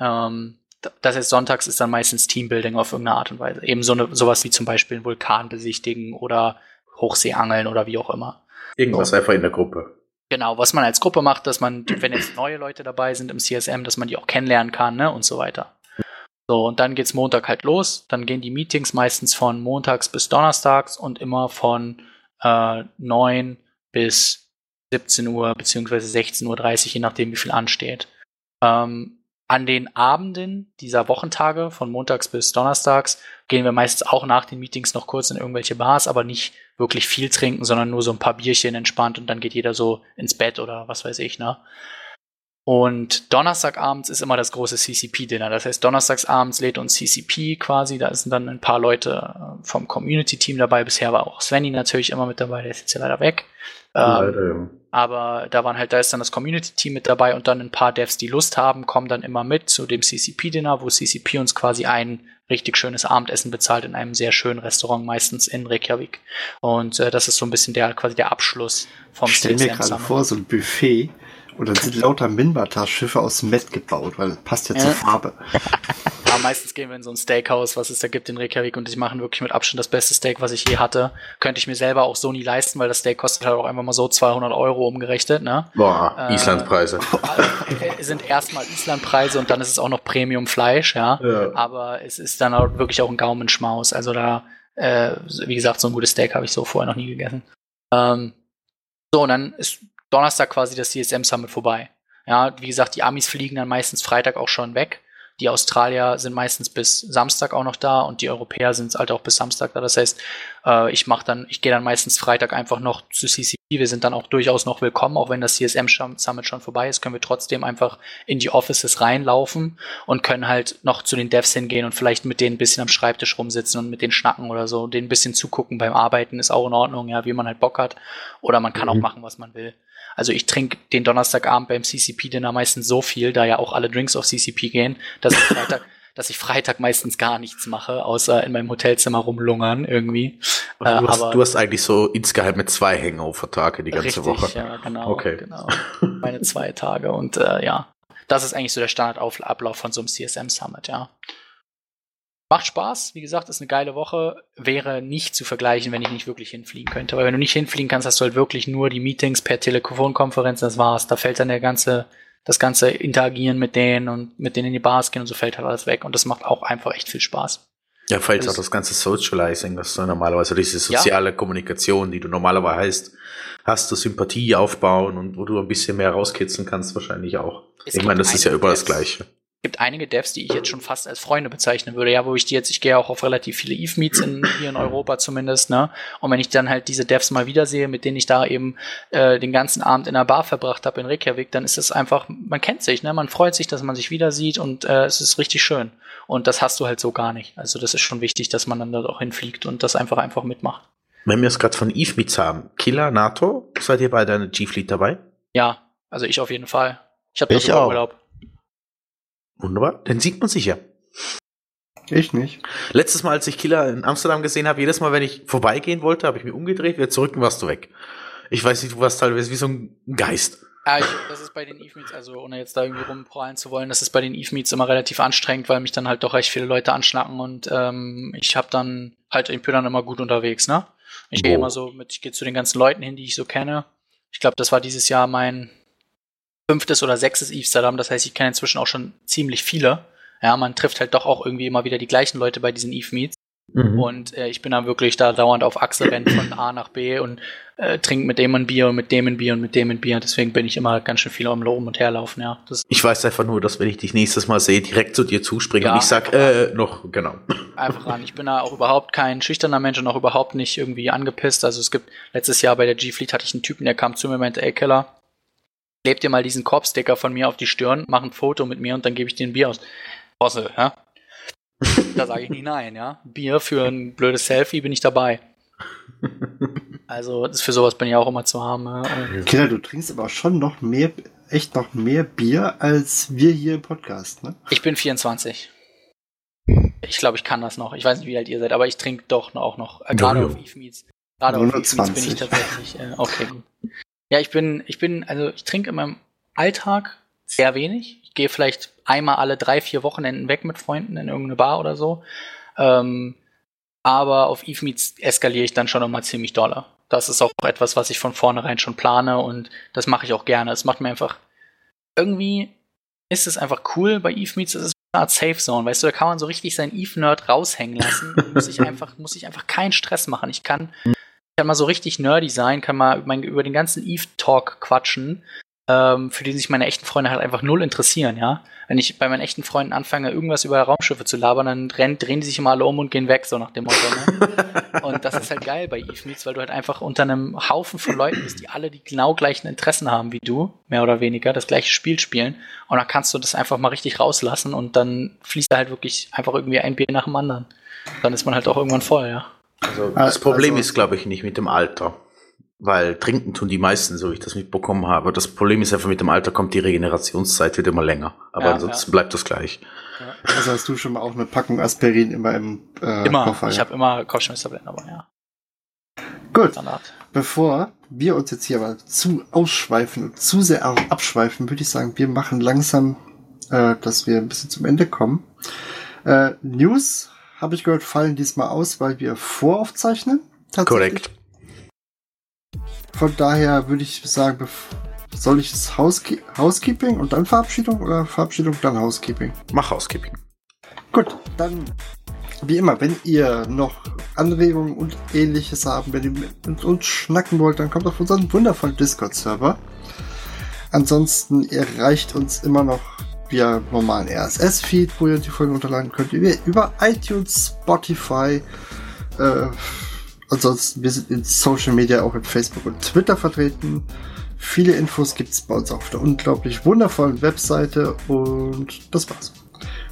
ähm, das heißt, sonntags ist dann meistens Teambuilding auf irgendeine Art und Weise. Eben so eine, sowas wie zum Beispiel einen Vulkan besichtigen oder Hochseeangeln oder wie auch immer. Irgendwas einfach in der Gruppe. Genau, was man als Gruppe macht, dass man, wenn jetzt neue Leute dabei sind im CSM, dass man die auch kennenlernen kann, ne, und so weiter. So, und dann geht's Montag halt los. Dann gehen die Meetings meistens von montags bis donnerstags und immer von äh, 9 bis 17 Uhr beziehungsweise 16.30 Uhr, je nachdem, wie viel ansteht. Ähm, an den Abenden dieser Wochentage von montags bis donnerstags gehen wir meistens auch nach den Meetings noch kurz in irgendwelche Bars, aber nicht wirklich viel trinken, sondern nur so ein paar Bierchen entspannt und dann geht jeder so ins Bett oder was weiß ich, ne? Und Donnerstagabends ist immer das große CCP-Dinner. Das heißt, donnerstagsabends lädt uns CCP quasi. Da sind dann ein paar Leute äh, vom Community-Team dabei. Bisher war auch Svenny natürlich immer mit dabei. Der ist jetzt ja leider weg. Ähm, Leider, ja. aber da waren halt, da ist dann das Community-Team mit dabei und dann ein paar Devs, die Lust haben, kommen dann immer mit zu dem CCP-Dinner, wo CCP uns quasi ein richtig schönes Abendessen bezahlt in einem sehr schönen Restaurant, meistens in Reykjavik. Und äh, das ist so ein bisschen der quasi der Abschluss vom Ich stelle mir gerade vor, so ein Buffet und dann sind lauter Minbata-Schiffe aus Met gebaut, weil passt ja, zur Ja. Farbe. <laughs> Aber meistens gehen wir in so ein Steakhouse, was es da gibt in Reykjavik und die machen wirklich mit Abstand das beste Steak, was ich je hatte. Könnte ich mir selber auch so nie leisten, weil das Steak kostet halt auch einfach mal so 200 Euro umgerechnet, ne? Boah, Äh, Islandpreise. Äh, sind erstmal Islandpreise und dann ist es auch noch Premium-Fleisch, ja. Ja. Aber es ist dann auch wirklich auch ein Gaumenschmaus. Also da, äh, wie gesagt, so ein gutes Steak habe ich so vorher noch nie gegessen. Ähm, so, und dann ist Donnerstag quasi das CSM Summit vorbei. Ja, wie gesagt, die Amis fliegen dann meistens Freitag auch schon weg. Die Australier sind meistens bis Samstag auch noch da und die Europäer sind halt auch bis Samstag da. Das heißt, äh, ich mache dann, ich gehe dann meistens Freitag einfach noch zu CCP. Wir sind dann auch durchaus noch willkommen, auch wenn das CSM Summit schon vorbei ist, können wir trotzdem einfach in die Offices reinlaufen und können halt noch zu den Devs hingehen und vielleicht mit denen ein bisschen am Schreibtisch rumsitzen und mit denen schnacken oder so, denen ein bisschen zugucken beim Arbeiten ist auch in Ordnung, ja, wie man halt Bock hat. Oder man kann auch Mhm. machen, was man will. Also ich trinke den Donnerstagabend beim CCP-Dinner meistens so viel, da ja auch alle Drinks auf CCP gehen, dass ich Freitag, <laughs> dass ich Freitag meistens gar nichts mache, außer in meinem Hotelzimmer rumlungern irgendwie. Also Äh, du, hast, aber- du hast eigentlich so insgeheim mit zwei Hangover-Tage die ganze Richtig, Woche. ja, genau. Okay. genau. Meine zwei Tage und äh, ja, das ist eigentlich so der Standardablauf von so einem CSM Summit, ja. Macht Spaß, wie gesagt, ist eine geile Woche. Wäre nicht zu vergleichen, wenn ich nicht wirklich hinfliegen könnte. Weil wenn du nicht hinfliegen kannst, hast du halt wirklich nur die Meetings per Telefonkonferenz, das war's. Da fällt dann der ganze das ganze Interagieren mit denen und mit denen in die Bars gehen und so fällt halt alles weg. Und das macht auch einfach echt viel Spaß. Ja, fällt Das- auch das ganze Socializing, das du normalerweise, diese soziale Kommunikation, die du normalerweise hast, hast du Sympathie aufbauen und wo du ein bisschen mehr rauskitzeln kannst, wahrscheinlich auch. Es ich meine, das ist ja überall das Gleiche. Es gibt einige Devs, die ich jetzt schon fast als Freunde bezeichnen würde, ja, wo ich die jetzt, ich gehe auch auf relativ viele Eve-Meets in, hier in Europa zumindest, ne? Und wenn ich dann halt diese Devs mal wiedersehe, mit denen ich da eben äh, den ganzen Abend in der Bar verbracht habe in Reykjavik, dann ist es einfach, man kennt sich, ne? Man freut sich, dass man sich wieder sieht und äh, es ist richtig schön. Und das hast du halt so gar nicht. Also das ist schon wichtig, dass man dann dort auch hinfliegt und das einfach einfach mitmacht. Wenn wir es gerade von Eve Meets haben, Killer, NATO, seid ihr bei deiner G-Fleet dabei? Ja, also ich auf jeden Fall. Ich habe Ich sogar auch. Urlaub. Wunderbar, dann sieht man sich ja. Ich nicht. Letztes Mal, als ich Killer in Amsterdam gesehen habe, jedes Mal, wenn ich vorbeigehen wollte, habe ich mich umgedreht, wieder zurück und warst du weg. Ich weiß nicht, du warst teilweise wie so ein Geist. Ja, ich, das ist bei den Eve Meets, also ohne jetzt da irgendwie rumprallen zu wollen, das ist bei den Eve Meets immer relativ anstrengend, weil mich dann halt doch recht viele Leute anschnacken und ähm, ich habe dann halt, ich bin dann immer gut unterwegs, ne? Ich gehe immer so mit, ich gehe zu den ganzen Leuten hin, die ich so kenne. Ich glaube, das war dieses Jahr mein fünftes oder sechstes Amsterdam, das heißt, ich kenne inzwischen auch schon ziemlich viele. Ja, man trifft halt doch auch irgendwie immer wieder die gleichen Leute bei diesen Eve Meets. Mhm. Und äh, ich bin dann wirklich da dauernd auf Achse rennt von A nach B und äh, trinke mit dem ein Bier und mit dem ein Bier und mit dem ein Bier. Deswegen bin ich immer ganz schön viel am Rum und herlaufen, ja. Das Ich weiß einfach nur, dass wenn ich dich nächstes Mal sehe, direkt zu dir zuspringe Ja, und ich sag, äh, noch, genau. einfach ran. Ich bin da auch überhaupt kein schüchterner Mensch und auch überhaupt nicht irgendwie angepisst. Also es gibt, letztes Jahr bei der G-Fleet hatte ich einen Typen, der kam zu mir und meinte, ey Keller, kleb dir mal diesen Korb-Sticker von mir auf die Stirn, mach ein Foto mit mir und dann gebe ich dir ein Bier aus. Bosse, ja? <laughs> da sage ich nicht nein, ja. Bier für ein blödes Selfie bin ich dabei. Also das für sowas bin ich auch immer zu haben. ja. Kinder, du trinkst aber schon noch mehr, echt noch mehr Bier als wir hier im Podcast, ne? Ich bin 24. Ich glaube, ich kann das noch. Ich weiß nicht, wie alt ihr seid, aber ich trinke doch auch noch. Äh, gerade auf Eve Meets. Gerade auf Eve Meets 120. bin ich tatsächlich. Äh, okay. Ja, ich bin, ich bin, also ich trinke in meinem Alltag sehr wenig. Ich gehe vielleicht einmal alle drei, vier Wochenenden weg mit Freunden in irgendeine Bar oder so. Ähm, aber auf Eve Meets eskaliere ich dann schon immer ziemlich doller. Das ist auch etwas, was ich von vornherein schon plane und das mache ich auch gerne. Es macht mir einfach irgendwie ist es einfach cool bei Eve Meets. Es ist eine Art Safe Zone, weißt du, da kann man so richtig seinen Eve Nerd raushängen lassen. muss ich <laughs> einfach, muss ich einfach keinen Stress machen. Ich kann, ich kann mal so richtig nerdy sein, kann mal mein, über den ganzen Eve Talk quatschen, ähm, für den sich meine echten Freunde halt einfach null interessieren, ja. Wenn ich bei meinen echten Freunden anfange, irgendwas über Raumschiffe zu labern, dann rennen, drehen die sich immer alle um und gehen weg, so nach dem Motto. Ne? <laughs> und das ist halt geil bei Eve Meets, weil du halt einfach unter einem Haufen von Leuten bist, die alle die genau gleichen Interessen haben wie du, mehr oder weniger, das gleiche Spiel spielen. Und dann kannst du das einfach mal richtig rauslassen und dann fließt da halt wirklich einfach irgendwie ein Bier nach dem anderen. Dann ist man halt auch irgendwann voll, ja. Also, das Problem also- ist, glaube ich, nicht mit dem Alter. Weil trinken tun die meisten, so wie ich das mitbekommen habe. Das Problem ist einfach, mit dem Alter kommt die Regenerationszeit wird immer länger. Aber Ja, ansonsten ja. bleibt das gleich. Also hast du schon mal auch eine Packung Aspirin immer im äh, Immer. Koffer. ich ja. habe immer Kopfschmerztabletten, aber ja, Gut, Standard. bevor wir uns jetzt hier aber zu ausschweifen und zu sehr ab- abschweifen, würde ich sagen, wir machen langsam, äh, dass wir ein bisschen zum Ende kommen. Äh, News, habe ich gehört, fallen diesmal aus, weil wir voraufzeichnen. Korrekt. Von daher würde ich sagen, soll ich das Housekeep Housekeeping und dann Verabschiedung oder Verabschiedung dann Housekeeping? Mach Housekeeping. Gut, dann wie immer, wenn ihr noch Anregungen und ähnliches haben, wenn ihr mit uns schnacken wollt, dann kommt auf unseren wundervollen Discord-Server. Ansonsten erreicht uns immer noch via normalen RSS-Feed, wo ihr die Folgen runterladen könnt, über, iTunes, Spotify. Äh, ansonsten, wir sind in Social Media auch in Facebook und Twitter vertreten. Viele Infos gibt's bei uns auf der unglaublich wundervollen Webseite und das war's.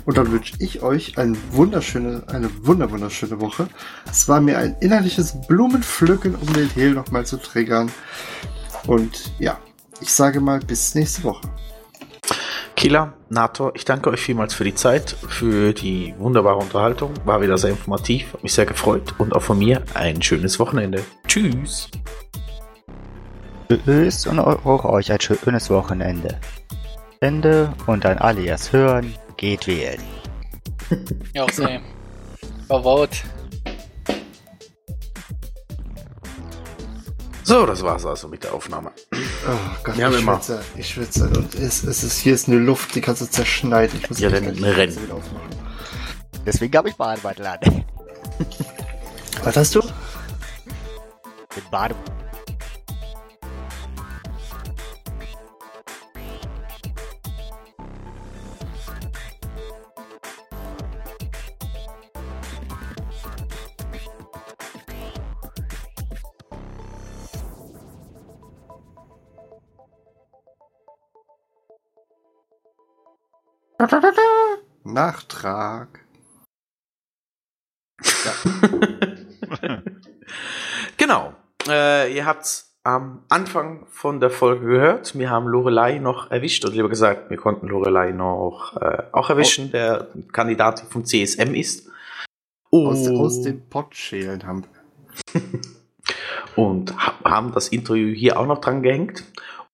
Und dann wünsche ich euch eine wunderschöne, eine wunder Woche. Es war mir ein innerliches Blumenpflücken, um den Hehl nochmal zu triggern. Und ja, ich sage mal bis nächste Woche. Killer, NATO, ich danke euch vielmals für die Zeit, für die wunderbare Unterhaltung. War wieder sehr informativ, hat mich sehr gefreut und auch von mir ein schönes Wochenende. Tschüss. Tschüss und auch euch ein schönes Wochenende. Ende und an alle, die es hören, geht wählen. <laughs> Ja, auch same. Verwort. So, das war's also mit der Aufnahme. Oh Gott, ich immer- schwitze, ich schwitze. Und es, es ist, hier ist eine Luft, die kannst du zerschneiden. Ich muss Ja, dann gleich die renn. Fenster wieder aufmachen. Deswegen habe ich Bademantel an. Was hast du? Den Bade Nachtrag. <laughs> Genau. Äh, ihr habt am Anfang von der Folge gehört, wir haben Lorelei noch erwischt, oder lieber gesagt, wir konnten Lorelei noch äh, auch erwischen, der Kandidat vom CSM ist. Aus, Und- aus dem Pott schälen haben. <laughs> und ha haben das Interview hier auch noch dran gehängt.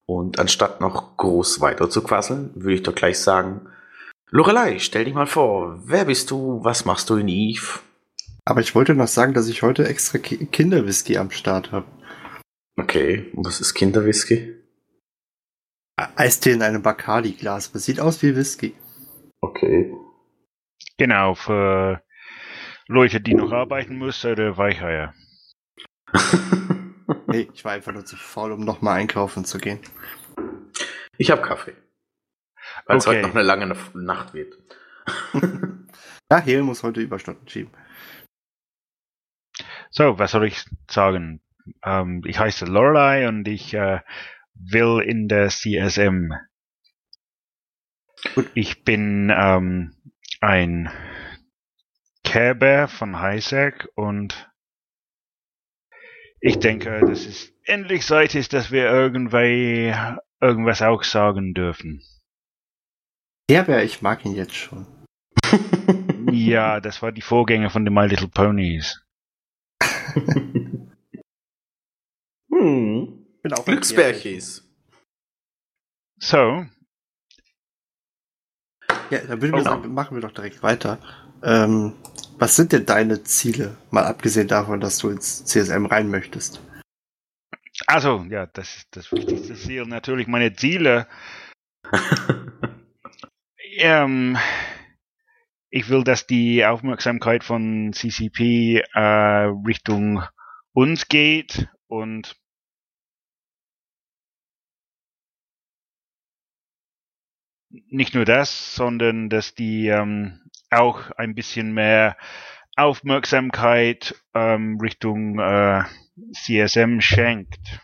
Und anstatt noch groß weiter zu quasseln, würde ich doch gleich sagen, Lorelei, stell dich mal vor, wer bist du, was machst du in Eve? Aber ich wollte noch sagen, dass ich heute extra Ki Kinderwhisky am Start habe. Okay, und was ist Kinderwhisky? Eistee in einem Bacardi-Glas. Das sieht aus wie Whisky. Okay. Genau, für Leute, die noch arbeiten müssen oder Weicheier. <laughs> Nee, ich war einfach nur zu faul, um nochmal einkaufen zu gehen. ich habe Kaffee. Weil es Okay. heute noch eine lange Nacht wird. <laughs> Ja, Hel muss heute Überstunden schieben. So, was soll ich sagen? Ähm, ich heiße Lorelei und ich äh, will in der CSM. Gut. Ich bin ähm, ein Care von Highsec und ich denke, dass es endlich Zeit ist, dass wir irgendwie irgendwas auch sagen dürfen. Herbert, ich mag ihn jetzt schon. <laughs> Ja, das war die Vorgänger von den My Little Ponies. <laughs> hm. Bin auch ein Glücksbärchis. So, Ja, dann würde ich Oh. sagen, machen wir doch direkt weiter. Ähm, was sind denn deine Ziele? Mal abgesehen davon, dass du ins CSM rein möchtest. also, ja, das ist das wichtigste Ziel. Natürlich meine Ziele. <laughs> Ähm, ich will, dass die Aufmerksamkeit von CCP äh, Richtung uns geht und nicht nur das, sondern dass die ähm, auch ein bisschen mehr Aufmerksamkeit ähm, Richtung äh, CSM schenkt.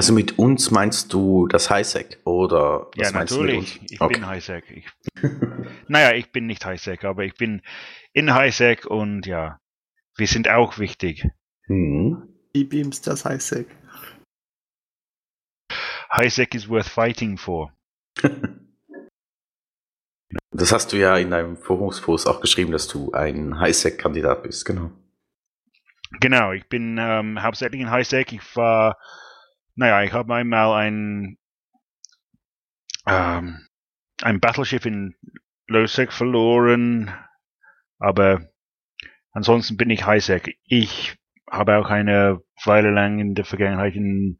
Also mit uns meinst du das Highsec oder was ja, meinst du natürlich. mit uns? Ich bin Highsec. Ich, <laughs> naja, ich bin nicht Highsec, aber ich bin in Highsec und ja, wir sind auch wichtig. Hm. Wie beamst das Highsec? Highsec is worth fighting for. <laughs> Das hast du ja in deinem Forumspost auch geschrieben, dass du ein Highsec-Kandidat bist, genau. Genau, ich bin ähm, hauptsächlich in Highsec. Ich war, naja, ich habe einmal ein, ähm, ein Battleship in Lowsec verloren, aber ansonsten bin ich Highsec. Ich habe auch eine Weile lang in der Vergangenheit in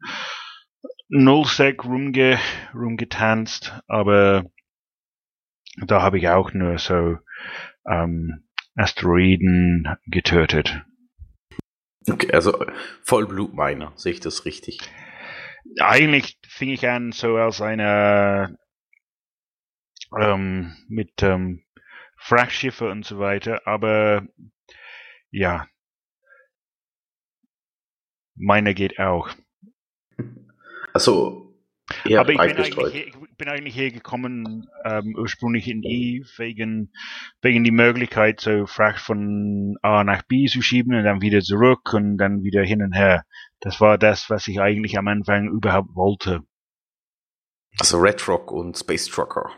Nullsec rumge, rumgetanzt, aber da habe ich auch nur so ähm, Asteroiden getötet. Okay, also Vollblutminer, sehe ich das richtig? Eigentlich fing ich an so als eine ähm, mit ähm, Frachtschiffe und so weiter, aber ja, meine geht auch. Also eher aber ich bin eigentlich, gestreut. hier, ich bin eigentlich hier gekommen, ähm, ursprünglich in Eve, wegen, wegen die Möglichkeit, so Fracht von A nach B zu schieben und dann wieder zurück und dann wieder hin und her. Das war das, was ich eigentlich am Anfang überhaupt wollte. Also Red Rock und Space Trucker.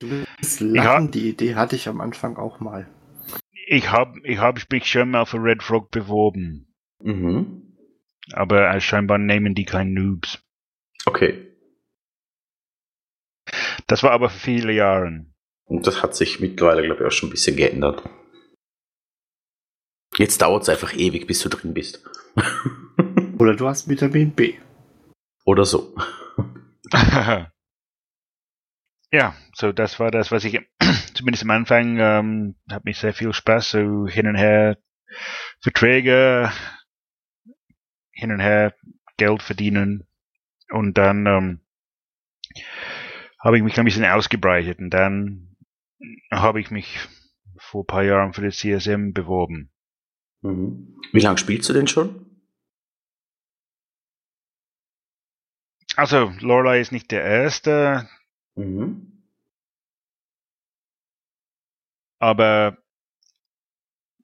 Du bist lachen, die Idee hatte ich am Anfang auch mal. Ich habe ich hab mich schon mal für Red Frog beworben, Mhm. aber äh, scheinbar nehmen die keinen Noobs. Okay. Das war aber für viele Jahre. Und das hat sich mittlerweile, glaube ich, auch schon ein bisschen geändert. Jetzt dauert es einfach ewig, bis du drin bist. <laughs> Oder du hast Vitamin B. Oder so. <laughs> ja, so das war das, was ich <clears throat> zumindest am Anfang ähm, hat mich sehr viel Spaß, so hin und her Verträge, hin und her Geld verdienen und dann ähm, habe ich mich ein bisschen ausgebreitet und dann habe ich mich vor ein paar Jahren für das CSM beworben. Mhm. Wie lange spielst du denn schon? Also, Lorelei ist nicht der erste, Mhm. aber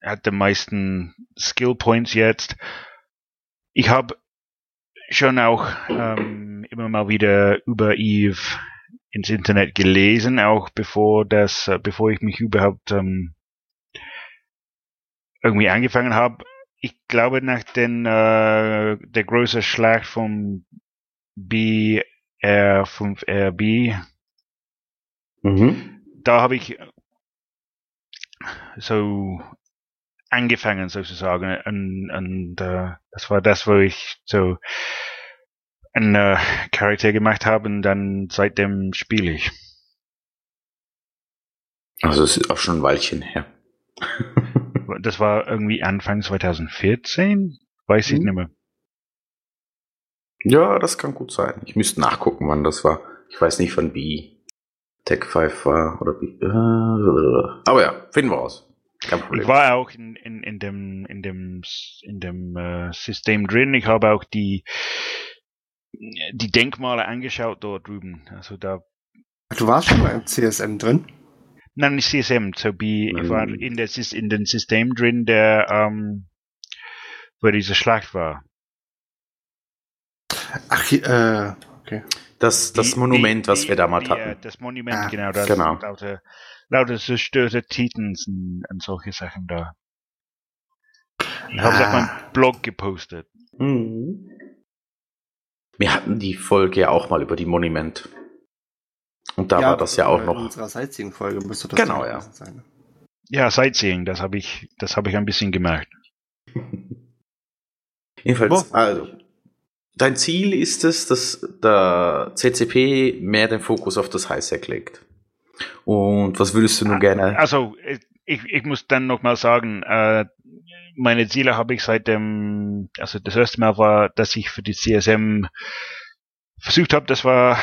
er hat die meisten Skill Points jetzt. Ich habe schon auch ähm, immer mal wieder über Eve ins Internet gelesen, auch bevor das, äh, bevor ich mich überhaupt ähm, irgendwie angefangen habe. Ich glaube nach den äh, der große Schlag vom BR5RB, Mhm. da habe ich so angefangen sozusagen und, und äh, das war das, wo ich so einen äh, Charakter gemacht habe und dann seitdem spiele ich. Also es ist auch schon ein Weilchen her. Das war irgendwie Anfang 2014, weiß ich Mhm. nicht mehr. Ja, das kann gut sein. Ich müsste nachgucken, wann das war. Ich weiß nicht, wann B Tech 5 war oder B. Äh, aber ja, finden wir raus. Kein Problem. Ich war auch in, in, in dem in dem in dem äh, System drin. Ich habe auch die die Denkmale angeschaut dort drüben. Also da Du warst schon mal im CSM drin? nein nicht CSM, so wie ich war in der in dem System drin, der ähm, wo diese Schlacht war. Ach, äh, okay. Das, das Die- Monument, die- was wir damals die, äh, hatten. Das Monument, Ah, genau, das genau. lauter, lauter zerstörte Titans und, und solche Sachen da. Ich habe es auf Ah. meinem Blog gepostet. Mhm. Wir hatten die Folge ja auch mal über die Monument. Und da war das ja auch in noch. unserer Sightseeing-Folge müsste das Genau, ja. sein. Ja, Sightseeing, das habe ich, das habe ich ein bisschen gemerkt. <laughs> Jedenfalls, also, dein Ziel ist es, dass der CCP mehr den Fokus auf das Highsec legt. Und was würdest du nun gerne? Also, ich, ich muss dann nochmal sagen, äh, meine Ziele habe ich seit dem, also das erste Mal war, dass ich für die CSM versucht habe, das war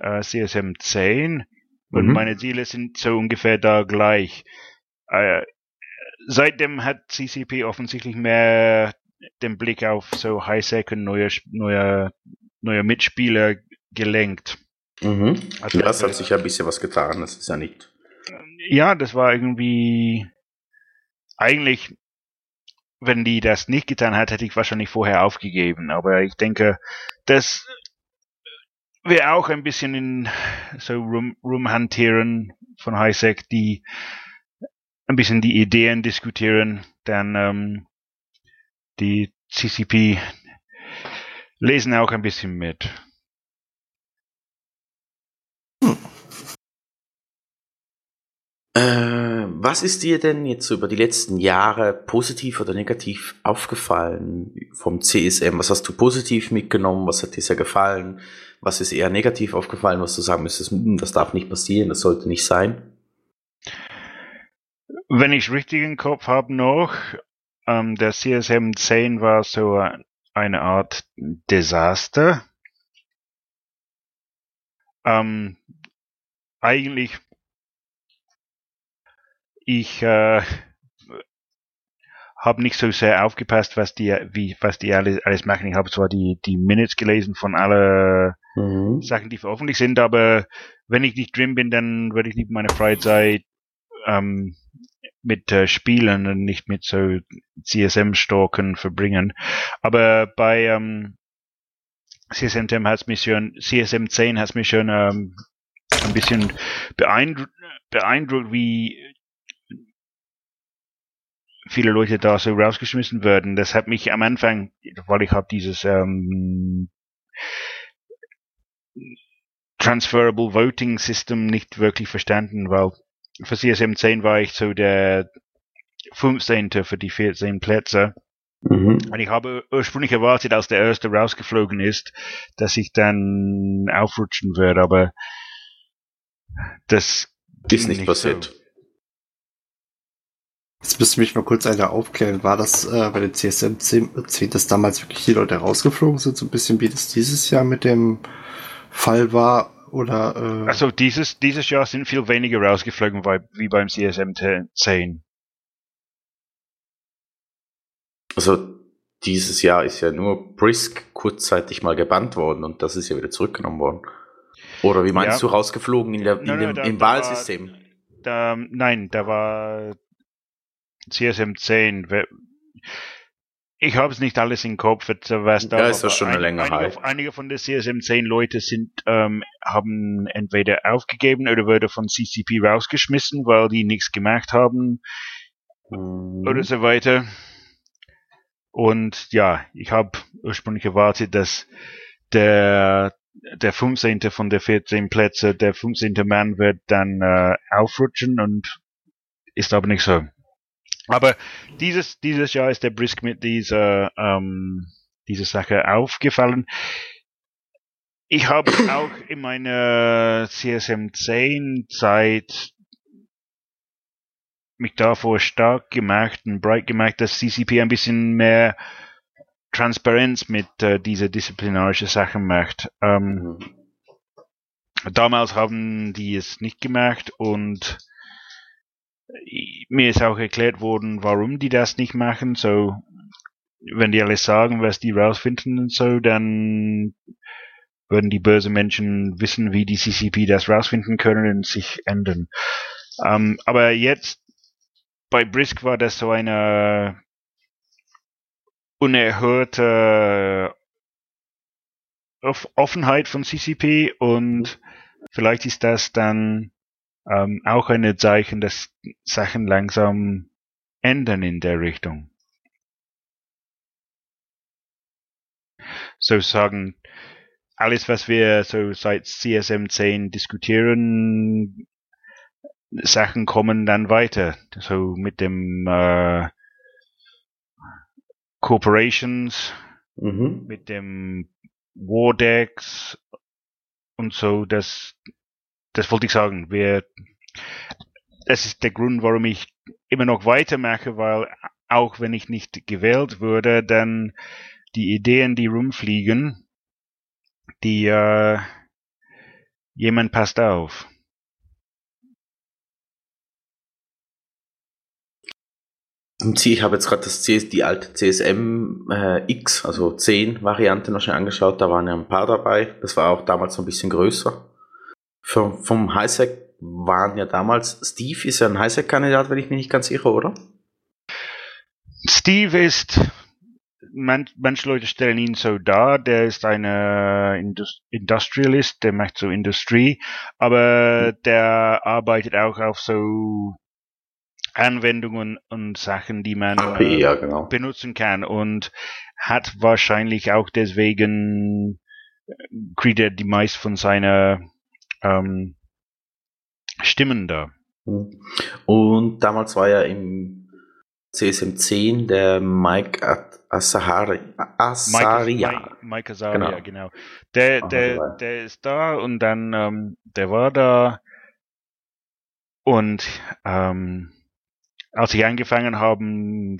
äh, CSM 10 und Mhm. meine Ziele sind so ungefähr da gleich. Äh, seitdem hat CCP offensichtlich mehr den Blick auf so Highsec und neue, neue, neue Mitspieler gelenkt. Mhm. Also, Ja, es hat sich ja ein bisschen was getan, das ist ja nicht. ja, das war irgendwie eigentlich, wenn die das nicht getan hat, hätte ich wahrscheinlich vorher aufgegeben. Aber ich denke, das wäre auch ein bisschen in so rum, rumhantieren von Highsec, die ein bisschen die Ideen diskutieren, dann ähm, die CCP lesen auch ein bisschen mit. Äh, was ist dir denn jetzt über die letzten Jahre positiv oder negativ aufgefallen vom CSM? Was hast du positiv mitgenommen? Was hat dir sehr gefallen? Was ist eher negativ aufgefallen, was du sagen müsstest, "Hm, das darf nicht passieren, das sollte nicht sein? Wenn ich richtig im Kopf habe noch, ähm, der CSM 10 war so eine Art Desaster. Ähm, eigentlich, ich äh, habe nicht so sehr aufgepasst, was die, wie, was die alles, alles machen. Ich habe zwar die, die Minutes gelesen von alle Mhm. Sachen, die veröffentlicht sind, aber wenn ich nicht drin bin, dann würde ich lieber meine Freizeit ähm, mit äh, Spielen und nicht mit so CSM-Stalken verbringen. Aber bei ähm, CSM 10 hat's mich schon, CSM 10 hat's mich schon ähm, ein bisschen beeindru beeindruckt, wie viele Leute da so rausgeschmissen werden. Das hat mich am Anfang, weil ich habe dieses ähm, Transferable Voting System nicht wirklich verstanden, weil für CSM 10 war ich so der 15. für die 14 Plätze. Mhm. Und ich habe ursprünglich erwartet, als der erste rausgeflogen ist, dass ich dann aufrutschen würde, aber das ist nicht, nicht passiert. So. Jetzt müsste mich mal kurz einer aufklären. War das äh, bei den CSM 10, 10, dass damals wirklich die Leute rausgeflogen sind, so ein bisschen wie das dieses Jahr mit dem Fall war? Oder, äh also dieses, dieses Jahr sind viel weniger rausgeflogen wie beim CSM 10. Also dieses Jahr ist ja nur Brisk kurzzeitig mal gebannt worden und das ist ja wieder zurückgenommen worden. Oder wie meinst ja. du rausgeflogen in der, in nein, dem, da, im da Wahlsystem? War, da, nein, da war CSM 10. Ich habe es nicht alles im Kopf, was da. Ja, ist das schon eine Länge einige, einige von den CSM 10 Leute sind, ähm, haben entweder aufgegeben oder wurde von CCP rausgeschmissen, weil die nichts gemacht haben mhm. oder so weiter. Und ja, ich habe ursprünglich erwartet, dass der der 15. von der 14 Plätze, der 15. Mann wird dann äh, aufrutschen und ist aber nicht so. Aber dieses, dieses Jahr ist der Brisk mit dieser, ähm, dieser Sache aufgefallen. Ich habe <coughs> auch in meiner CSM 10 Zeit mich davor stark gemacht und breit gemacht, dass CCP ein bisschen mehr Transparenz mit äh, dieser disziplinarischen Sachen macht. Ähm, mhm. Damals haben die es nicht gemacht und mir ist auch erklärt worden, warum die das nicht machen. So, wenn die alles sagen, was die rausfinden und so, dann würden die bösen Menschen wissen, wie die CCP das rausfinden können und sich ändern. Ähm, aber jetzt bei Brisk war das so eine unerhörte Offenheit von CCP und vielleicht ist das dann ähm, auch ein Zeichen, dass Sachen langsam ändern in der Richtung. So sagen, alles, was wir so seit CSM 10 diskutieren, Sachen kommen dann weiter. So mit dem äh, Corporations, mhm. mit dem Wardex und so, das das wollte ich sagen. Wir, das ist der Grund, warum ich immer noch weitermache, weil auch wenn ich nicht gewählt würde, dann die Ideen, die rumfliegen, die äh, jemand passt auf. Ich habe jetzt gerade das CS, die alte CSM äh, X, also 10 Variante noch schnell angeschaut. Da waren ja ein paar dabei. Das war auch damals so ein bisschen größer. Vom, vom Highsec waren ja damals, Steve ist ja ein Highsec-Kandidat, wenn ich mich nicht ganz irre, oder? Steve ist, man, manche Leute stellen ihn so dar, der ist ein Indust Industrialist, der macht so Industrie, aber der arbeitet auch auf so Anwendungen und Sachen, die man Ach, ja, genau. benutzen kann und hat wahrscheinlich auch deswegen äh, kriegt er die meist von seiner ähm, Stimmen da. Hm. Und damals war ja im CSM 10 der Mike Asahari, Asaria. Mike, Mike Asaria, genau. genau. Der, der, der ist da und dann, ähm, der war da und ähm, als ich angefangen habe,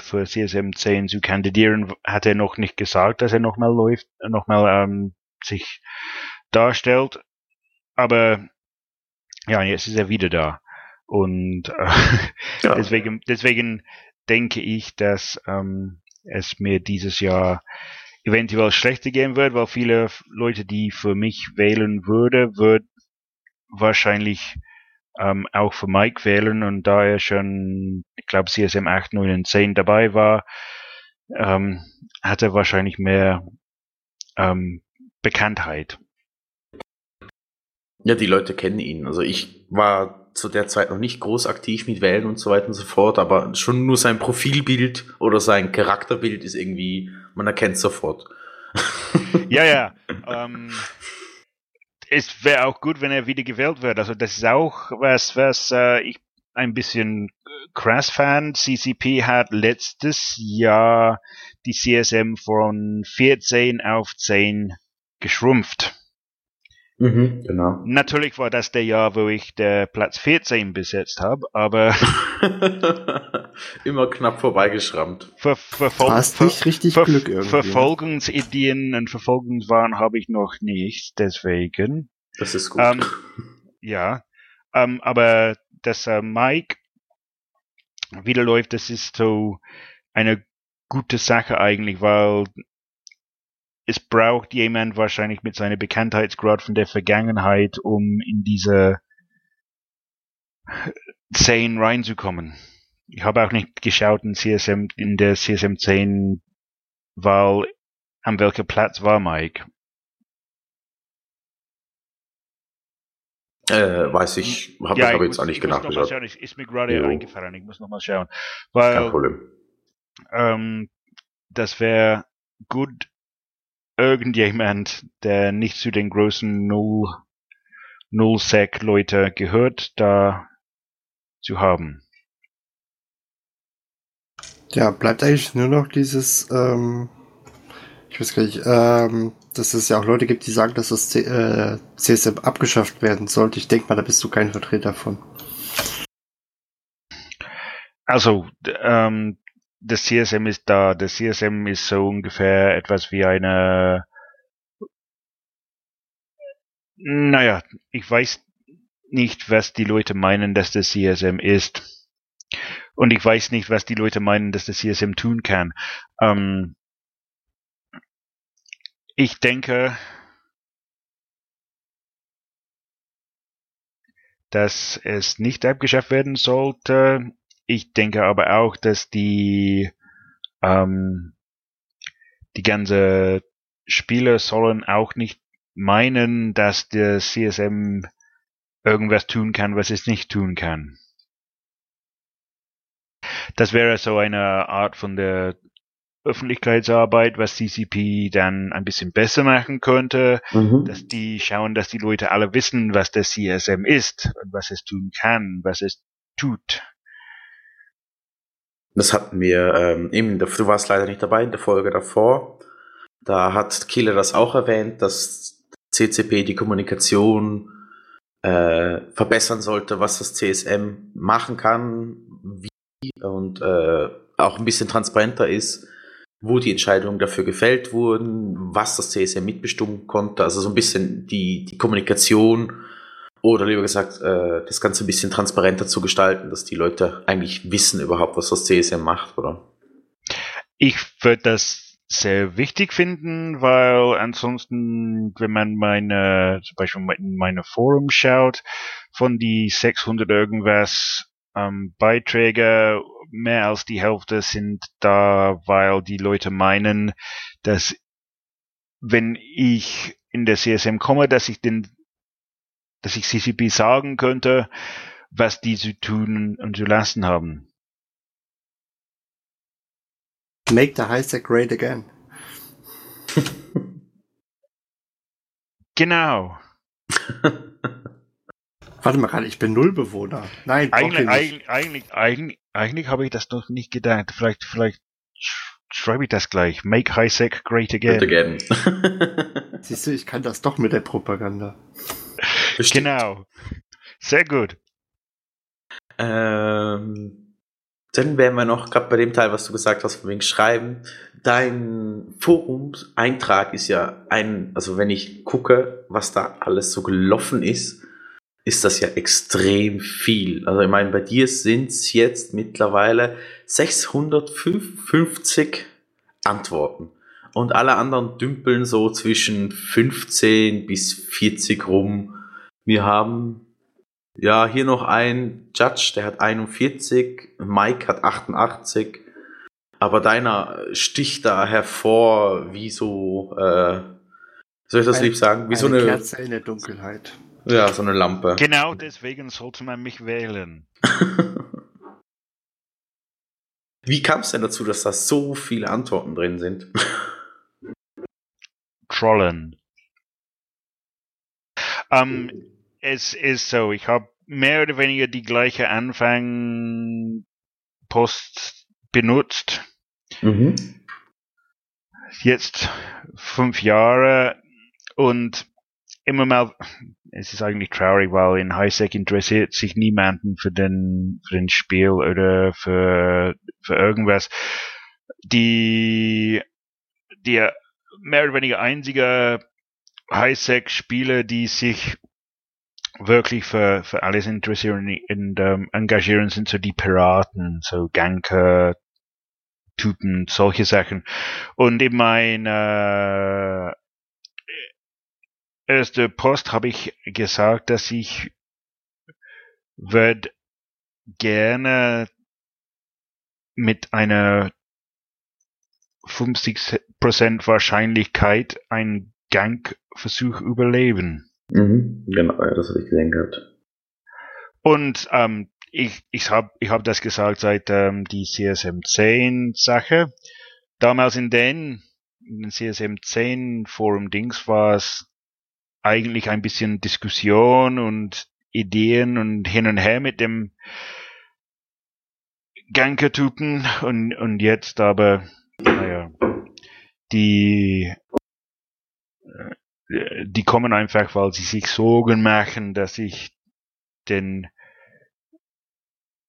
für CSM 10 zu kandidieren, hat er noch nicht gesagt, dass er nochmal läuft, nochmal ähm, sich darstellt aber ja, jetzt ist er wieder da. Und äh, ja. <laughs> deswegen, deswegen denke ich, dass ähm, es mir dieses Jahr eventuell schlechter gehen wird, weil viele Leute, die für mich wählen würde, wird wahrscheinlich ähm, auch für Mike wählen und da er schon, ich glaube, CSM 8, 9 und 10 dabei war, ähm, hat er wahrscheinlich mehr ähm, Bekanntheit. Ja, die Leute kennen ihn. Also ich war zu der Zeit noch nicht groß aktiv mit Wählen und so weiter und so fort, aber schon nur sein Profilbild oder sein Charakterbild ist irgendwie, man erkennt sofort. <laughs> ja, ja. Ähm, es wäre auch gut, wenn er wieder gewählt wird. Also das ist auch was, was äh, ich ein bisschen Crash-Fan. CCP hat letztes Jahr die CSM von 14 auf 10 geschrumpft. Mhm, genau. Natürlich war das der Jahr, wo ich der Platz 14 besetzt habe, aber <laughs> Immer knapp vorbeigeschrammt. Ver Verfol Hast Ver nicht richtig Ver Glück irgendwie. Verfolgungsideen und Verfolgungswahn habe ich noch nicht, deswegen. Das ist gut. Ähm, ja, ähm, aber dass äh, Mike wieder läuft, das ist so eine gute Sache eigentlich, weil es braucht jemand wahrscheinlich mit seiner Bekanntheitsgrad von der Vergangenheit, um in diese Szene reinzukommen. Ich habe auch nicht geschaut in CSM, in der CSM 10, weil an welcher Platz war Mike? äh, weiß ich, habe Ja, ich ich jetzt muss- auch nicht ich muss noch mal nachgeschaut. schauen, es ist mir gerade Jo. eingefallen, ich muss noch mal schauen. Kein Weil Problem. ähm, das wäre gut, irgendjemand, der nicht zu den großen Null, Null-Sec-Leute gehört, da zu haben. Ja, bleibt eigentlich nur noch dieses, ähm, ich weiß gar nicht, ähm, dass es ja auch Leute gibt, die sagen, dass das C äh, CSM abgeschafft werden sollte. Ich denke mal, da bist du kein Vertreter von. Also, ähm, das CSM ist da. Das CSM ist so ungefähr etwas wie eine. Naja, ich weiß nicht, was die Leute meinen, dass das CSM ist. Und ich weiß nicht, was die Leute meinen, dass das CSM tun kann. Ähm, ich denke, dass es nicht abgeschafft werden sollte. Ich denke aber auch, dass die ähm, die ganze Spieler sollen auch nicht meinen, dass der CSM irgendwas tun kann, was es nicht tun kann. Das wäre so eine Art von der Öffentlichkeitsarbeit, was CCP dann ein bisschen besser machen könnte Mhm. dass die schauen, dass die Leute alle wissen, was der CSM ist und was es tun kann, was es tut. Das hatten wir ähm, eben, du warst leider nicht dabei in der Folge davor. Da hat Kieler das auch erwähnt, dass CCP die Kommunikation äh, verbessern sollte, was das CSM machen kann, wie und äh, auch ein bisschen transparenter ist, wo die Entscheidungen dafür gefällt wurden, was das CSM mitbestimmen konnte, also so ein bisschen die, die Kommunikation oder lieber gesagt, äh, das Ganze ein bisschen transparenter zu gestalten, dass die Leute eigentlich wissen überhaupt, was das CSM macht, oder? Ich würde das sehr wichtig finden, weil ansonsten, wenn man meine, zum Beispiel in meine Forum schaut, von die 600 irgendwas ähm, Beiträge, mehr als die Hälfte sind da, weil die Leute meinen, dass wenn ich in der CSM komme, dass ich den, dass ich CCP sagen könnte, was die zu tun und zu lassen haben. Make the Highsec great again. Genau. <laughs> Warte mal gerade, ich bin Nullbewohner. Nein, Eigentlich, eigentlich, eigentlich, eigentlich, eigentlich habe ich das noch nicht gedacht. Vielleicht, vielleicht sch- schreibe ich das gleich. Make Highsec great again. Good again. Siehst du, ich kann das doch mit der Propaganda. Bestimmt. Genau. Sehr gut. Ähm, dann wären wir noch gerade bei dem Teil, was du gesagt hast, von wegen Schreiben. Dein Forumseintrag ist ja ein, also wenn ich gucke, was da alles so gelaufen ist, ist das ja extrem viel. Also ich meine, bei dir sind es jetzt mittlerweile 655 Antworten. Und alle anderen dümpeln so zwischen 15 bis 40 rum. Wir haben ja, hier noch ein Judge, der hat 41, Mike hat 88, aber deiner sticht da hervor wie so, äh, soll ich das Ein- lieb sagen, wie so Eine eine, Kerze in der Dunkelheit. ja, so eine Lampe. Genau deswegen sollte man mich wählen. <laughs> Wie kam es denn dazu, dass da so viele Antworten drin sind? Trollen. Ähm, es ist so, ich habe mehr oder weniger die gleiche Anfang Post benutzt. Mhm. Jetzt fünf Jahre und immer mal, es ist eigentlich traurig, weil in Highsec interessiert sich niemanden für den, für den Spiel oder für, für irgendwas. Die, die mehr oder weniger einzige Highsec-Spieler, die sich wirklich für, für alles interessieren und ähm, engagieren, sind so die Piraten, so Ganker, Typen, solche Sachen. Und in meiner erste Post habe ich gesagt, dass ich würde gerne mit einer 50% Wahrscheinlichkeit einen Gangversuch überleben. Mhm. Genau, ja, das habe ich gesehen gehabt. Und ähm, ich, ich habe ich hab das gesagt seit ähm, die CSM 10 Sache. Damals in den, in den CSM 10 Forum Dings war es eigentlich ein bisschen Diskussion und Ideen und hin und her mit dem Ganker-Typen und, und jetzt aber, naja, die, die kommen einfach, weil sie sich Sorgen machen, dass ich den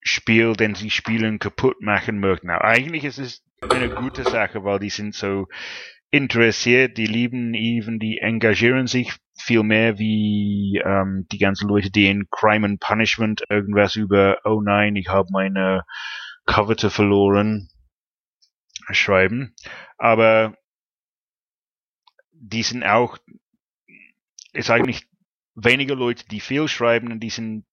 Spiel, den sie spielen, kaputt machen möchten. Na, eigentlich ist es eine gute Sache, weil die sind so interessiert, die lieben Even, die engagieren sich viel mehr wie ähm, die ganzen Leute, die in Crime and Punishment irgendwas über, oh nein, ich habe meine Coverte verloren, schreiben. Aber die sind auch, ist eigentlich weniger Leute, die viel schreiben und die sind,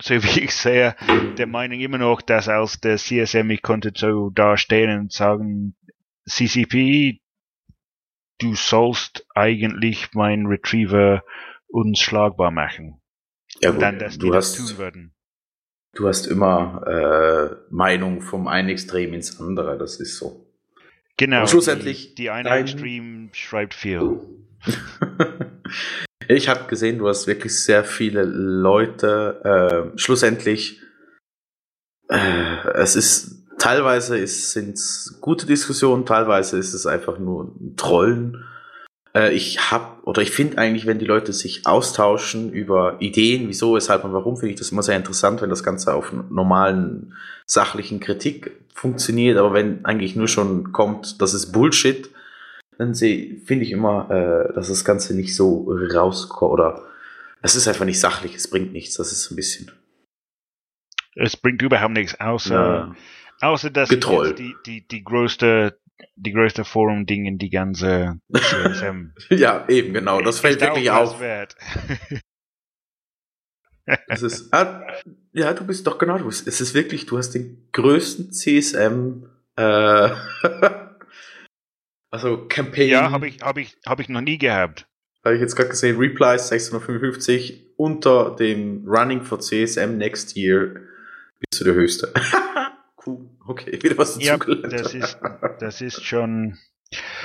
so wie ich sehe, der Meinung immer noch, dass als der CSM ich konnte so dastehen und sagen, CCP, du sollst eigentlich meinen Retriever unschlagbar machen. Ja, gut, dann, dass die du das hast, tun würden. du hast immer äh, Meinung vom einen Extrem ins andere, das ist so. Genau. Und schlussendlich Die, die eine Extreme schreibt viel. <laughs> ich habe gesehen, du hast wirklich sehr viele Leute. Äh, schlussendlich, äh, es ist teilweise sind es gute Diskussionen, teilweise ist es einfach nur ein Trollen. Äh, ich habe oder ich finde eigentlich, wenn die Leute sich austauschen über Ideen, wieso, weshalb und warum, finde ich das immer sehr interessant, wenn das Ganze auf normalen sachlichen Kritik funktioniert. Aber wenn eigentlich nur schon kommt, das ist Bullshit, dann finde ich immer, äh, dass das Ganze nicht so rauskommt oder es ist einfach nicht sachlich, es bringt nichts, das ist so ein bisschen Es bringt überhaupt nichts, außer, ja, außer dass jetzt die, die, die größte, die größte Forum-Ding in die ganze CSM. <laughs> ja eben genau, das fällt wirklich auf. <laughs> Es ist, ah, ja, du bist doch genau, du bist, es ist wirklich, du hast den größten CSM, äh, <laughs> also Campaign, ja, habe ich, hab ich, hab ich noch nie gehabt. habe ich jetzt gerade gesehen, Replies 655 unter dem Running for CSM next year bist du der höchste. <laughs> cool, okay, wieder was Ja, dazugelernt. das ist, das ist schon,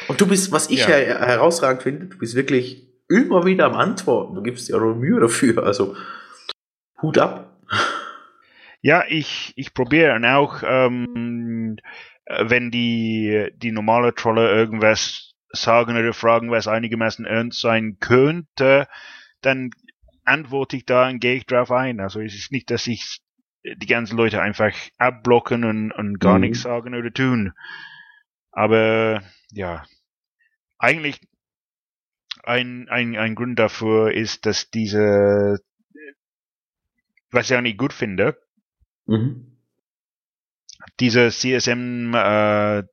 Und du bist, was ich Ja. her herausragend finde, du bist wirklich immer wieder am Antworten. Du gibst dir auch Mühe dafür. Also Hut ab. Ja, ich, ich probiere und auch, ähm, äh, wenn die, die normale Trolle irgendwas sagen oder fragen, was einigermaßen ernst sein könnte, dann antworte ich da und gehe ich drauf ein. Also es ist nicht, dass ich die ganzen Leute einfach abblocken und, und gar Mhm. nichts sagen oder tun. Aber ja, eigentlich ein, ein, ein Grund dafür ist, dass diese, was ich auch nicht gut finde, Mhm. Diese CSM äh,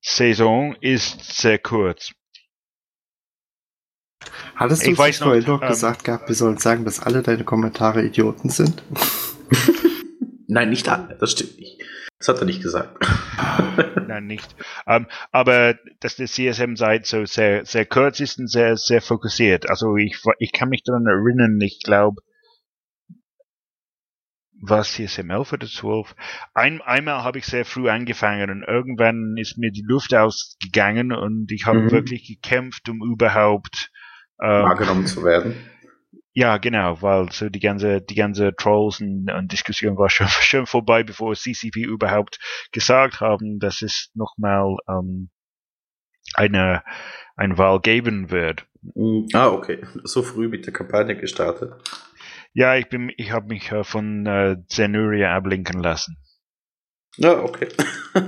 Saison ist sehr kurz. Hattest du Ich uns weiß nicht vorhin noch, noch ähm, gesagt gehabt, wir sollen sagen, dass alle deine Kommentare Idioten sind? <laughs> Nein, nicht alle. Das stimmt nicht. Das hat er nicht gesagt. <laughs> Nein, nicht. Ähm, aber dass der CSM-Seite so sehr, sehr kurz ist und sehr, sehr fokussiert. Also ich, ich kann mich daran erinnern, ich glaube, was CSM 11 oder 12? Ein, einmal habe ich sehr früh angefangen und irgendwann ist mir die Luft ausgegangen und ich habe Mhm. wirklich gekämpft, um überhaupt ähm, Wahrgenommen zu werden. Ja, genau, weil so die ganze, die ganze Trolls und, und Diskussion war schon, <laughs> schon vorbei, bevor CCP überhaupt gesagt haben, dass es nochmal ähm, eine, eine Wahl geben wird. Mm, Ah, okay. So früh mit der Kampagne gestartet. Ja, ich bin, ich habe mich äh, von äh, Zenuria ablenken lassen. Ja, okay. <laughs>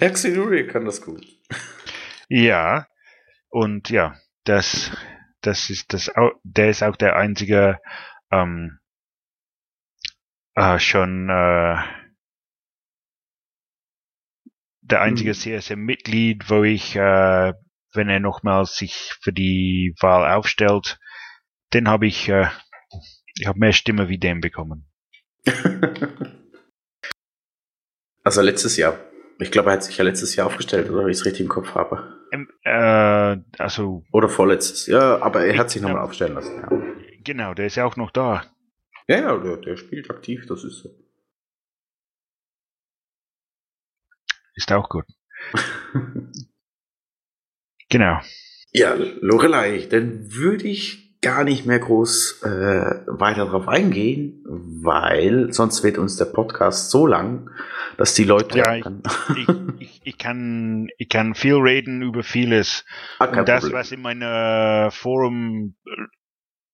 ja, Xenuri kann das gut. Ja, und ja, das, das ist das, der ist auch der einzige ähm, äh, schon äh, der einzige Hm. CSM-Mitglied, wo ich, äh, wenn er nochmals sich für die Wahl aufstellt, den habe ich, äh, ich habe mehr Stimme wie den bekommen. <laughs> also letztes Jahr. Ich glaube, er hat sich ja letztes Jahr aufgestellt, oder wenn ich es richtig im Kopf habe. Ähm, äh, also Oder vorletztes. Ja, aber er hat sich nochmal aufstellen lassen. Ja, genau, der ist ja auch noch da. ja, ja der, der spielt aktiv, das ist so. Ist auch gut. <laughs> Genau. Ja, Lorelei, dann würde ich gar nicht mehr groß äh, weiter drauf eingehen, weil sonst wird uns der Podcast so lang, dass die Leute Ja, ich- <laughs> ich, ich, ich, kann, ich kann viel reden über vieles. Ah, Und das, Problem. was in meinem Forum äh,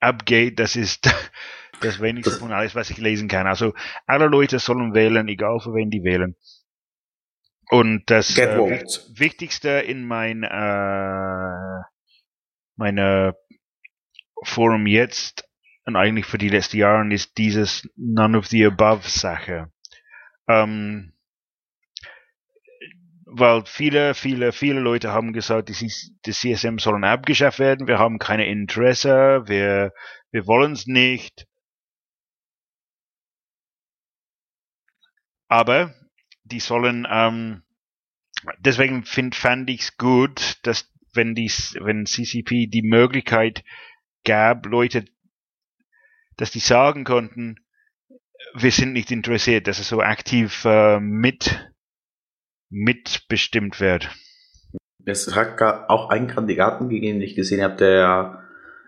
abgeht, das ist <laughs> das wenigste von alles, was ich lesen kann. Also alle Leute sollen wählen, egal für wen die wählen. Und das äh, Wichtigste in mein äh, meine Forum jetzt und eigentlich für die letzten Jahre ist dieses None of the Above Sache. Ähm, weil viele, viele, viele Leute haben gesagt, die, CSM sollen abgeschafft werden, wir haben keine Interesse, wir, wir wollen es nicht. Aber die sollen, ähm, deswegen find, fand ich es gut, dass wenn die, wenn CCP die Möglichkeit gab, Leute, dass die sagen konnten, wir sind nicht interessiert, dass es so aktiv äh, mit mitbestimmt wird. Es hat auch einen Kandidaten gegeben, den ich gesehen habe, der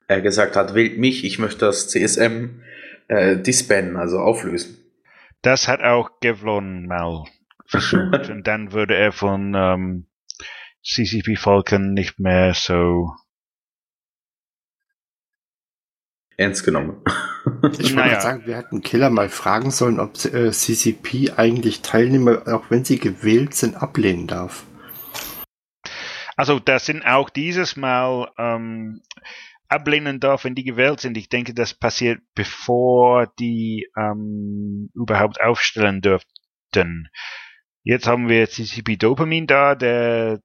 äh, gesagt hat, wählt mich, ich möchte das CSM äh, disbanden, also auflösen. Das hat auch Gevlon mal versucht <laughs> und dann wurde er von ähm, CCP Falcon nicht mehr so. Ernst genommen. Ich wollte Naja. sagen, wir hätten Killer mal fragen sollen, ob äh, CCP eigentlich Teilnehmer, auch wenn sie gewählt sind, ablehnen darf. Also das sind auch dieses Mal ähm, ablehnen darf, wenn die gewählt sind. Ich denke, das passiert bevor die ähm, überhaupt aufstellen dürften. Jetzt haben wir CCP Dopamin da, der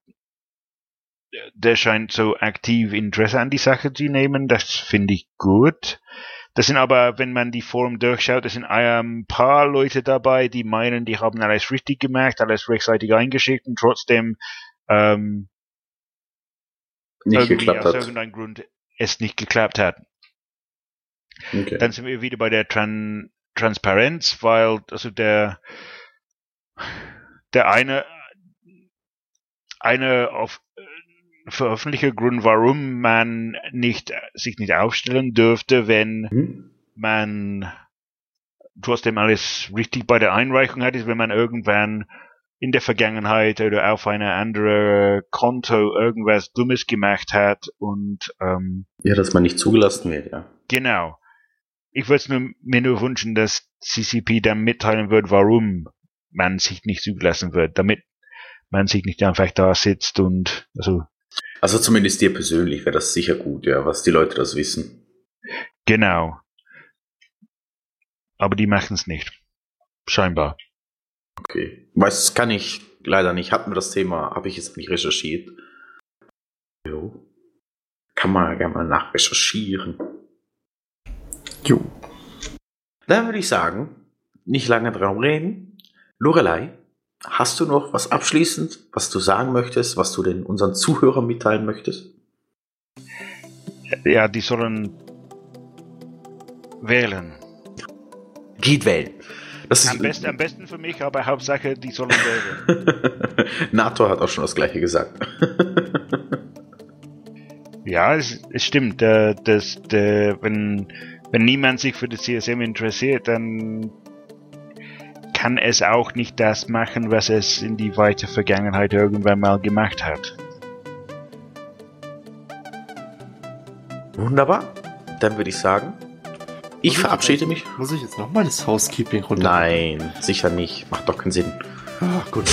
der scheint so aktiv Interesse an die Sache zu nehmen. Das finde ich gut. Das sind aber, wenn man die Forum durchschaut, das sind ein paar Leute dabei, die meinen, die haben alles richtig gemacht, alles rechtzeitig eingeschickt und trotzdem ähm, Nicht irgendwie geklappt aus hat. irgendeinem Grund es nicht geklappt hat. Okay. Dann sind wir wieder bei der Tran Transparenz, weil also der der eine eine auf veröffentlichte Grund, warum man nicht sich nicht aufstellen dürfte, wenn Hm? man trotzdem alles richtig bei der Einreichung hat, ist, wenn man irgendwann in der Vergangenheit oder auf einer anderen Konto irgendwas Dummes gemacht hat und ähm, Ja, dass man nicht zugelassen wird, ja. Genau. Ich würde mir nur wünschen, dass CCP dann mitteilen wird, warum man sich nicht zugelassen wird, damit man sich nicht einfach da sitzt und also Also zumindest dir persönlich wäre das sicher gut, ja, was die Leute das wissen. genau. Aber die machen es nicht. Scheinbar. Okay. Weiß, kann ich leider nicht. Hatten wir das Thema, habe ich jetzt nicht recherchiert. Jo. Kann man ja gerne mal nachrecherchieren. Jo. Dann würde ich sagen, nicht lange dran reden. Lorelei, hast du noch was abschließend, was du sagen möchtest, was du den unseren Zuhörern mitteilen möchtest? Ja, die sollen wählen. Geht wählen. Das Am besten, am besten für mich, aber Hauptsache, die sollen wählen. <laughs> NATO hat auch schon das gleiche gesagt. <laughs> Ja, es, es stimmt. Äh, dass, äh, wenn, wenn niemand sich für das CSM interessiert, dann kann es auch nicht das machen, was es in die weite Vergangenheit irgendwann mal gemacht hat. Wunderbar. Dann würde ich sagen, ich Muss verabschiede jetzt- mich. Muss ich jetzt nochmal das Housekeeping runter? Nein, sicher nicht. Macht doch keinen Sinn. Ah, gut.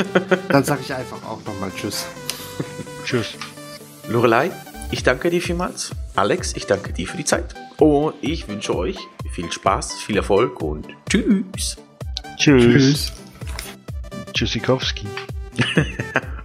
<laughs> Dann sage ich einfach auch nochmal Tschüss. Tschüss. Lorelei, ich danke dir vielmals. Alex, ich danke dir für die Zeit. Und ich wünsche euch viel Spaß, viel Erfolg und tschüss. Tschüss. Tschüssikowski. <laughs>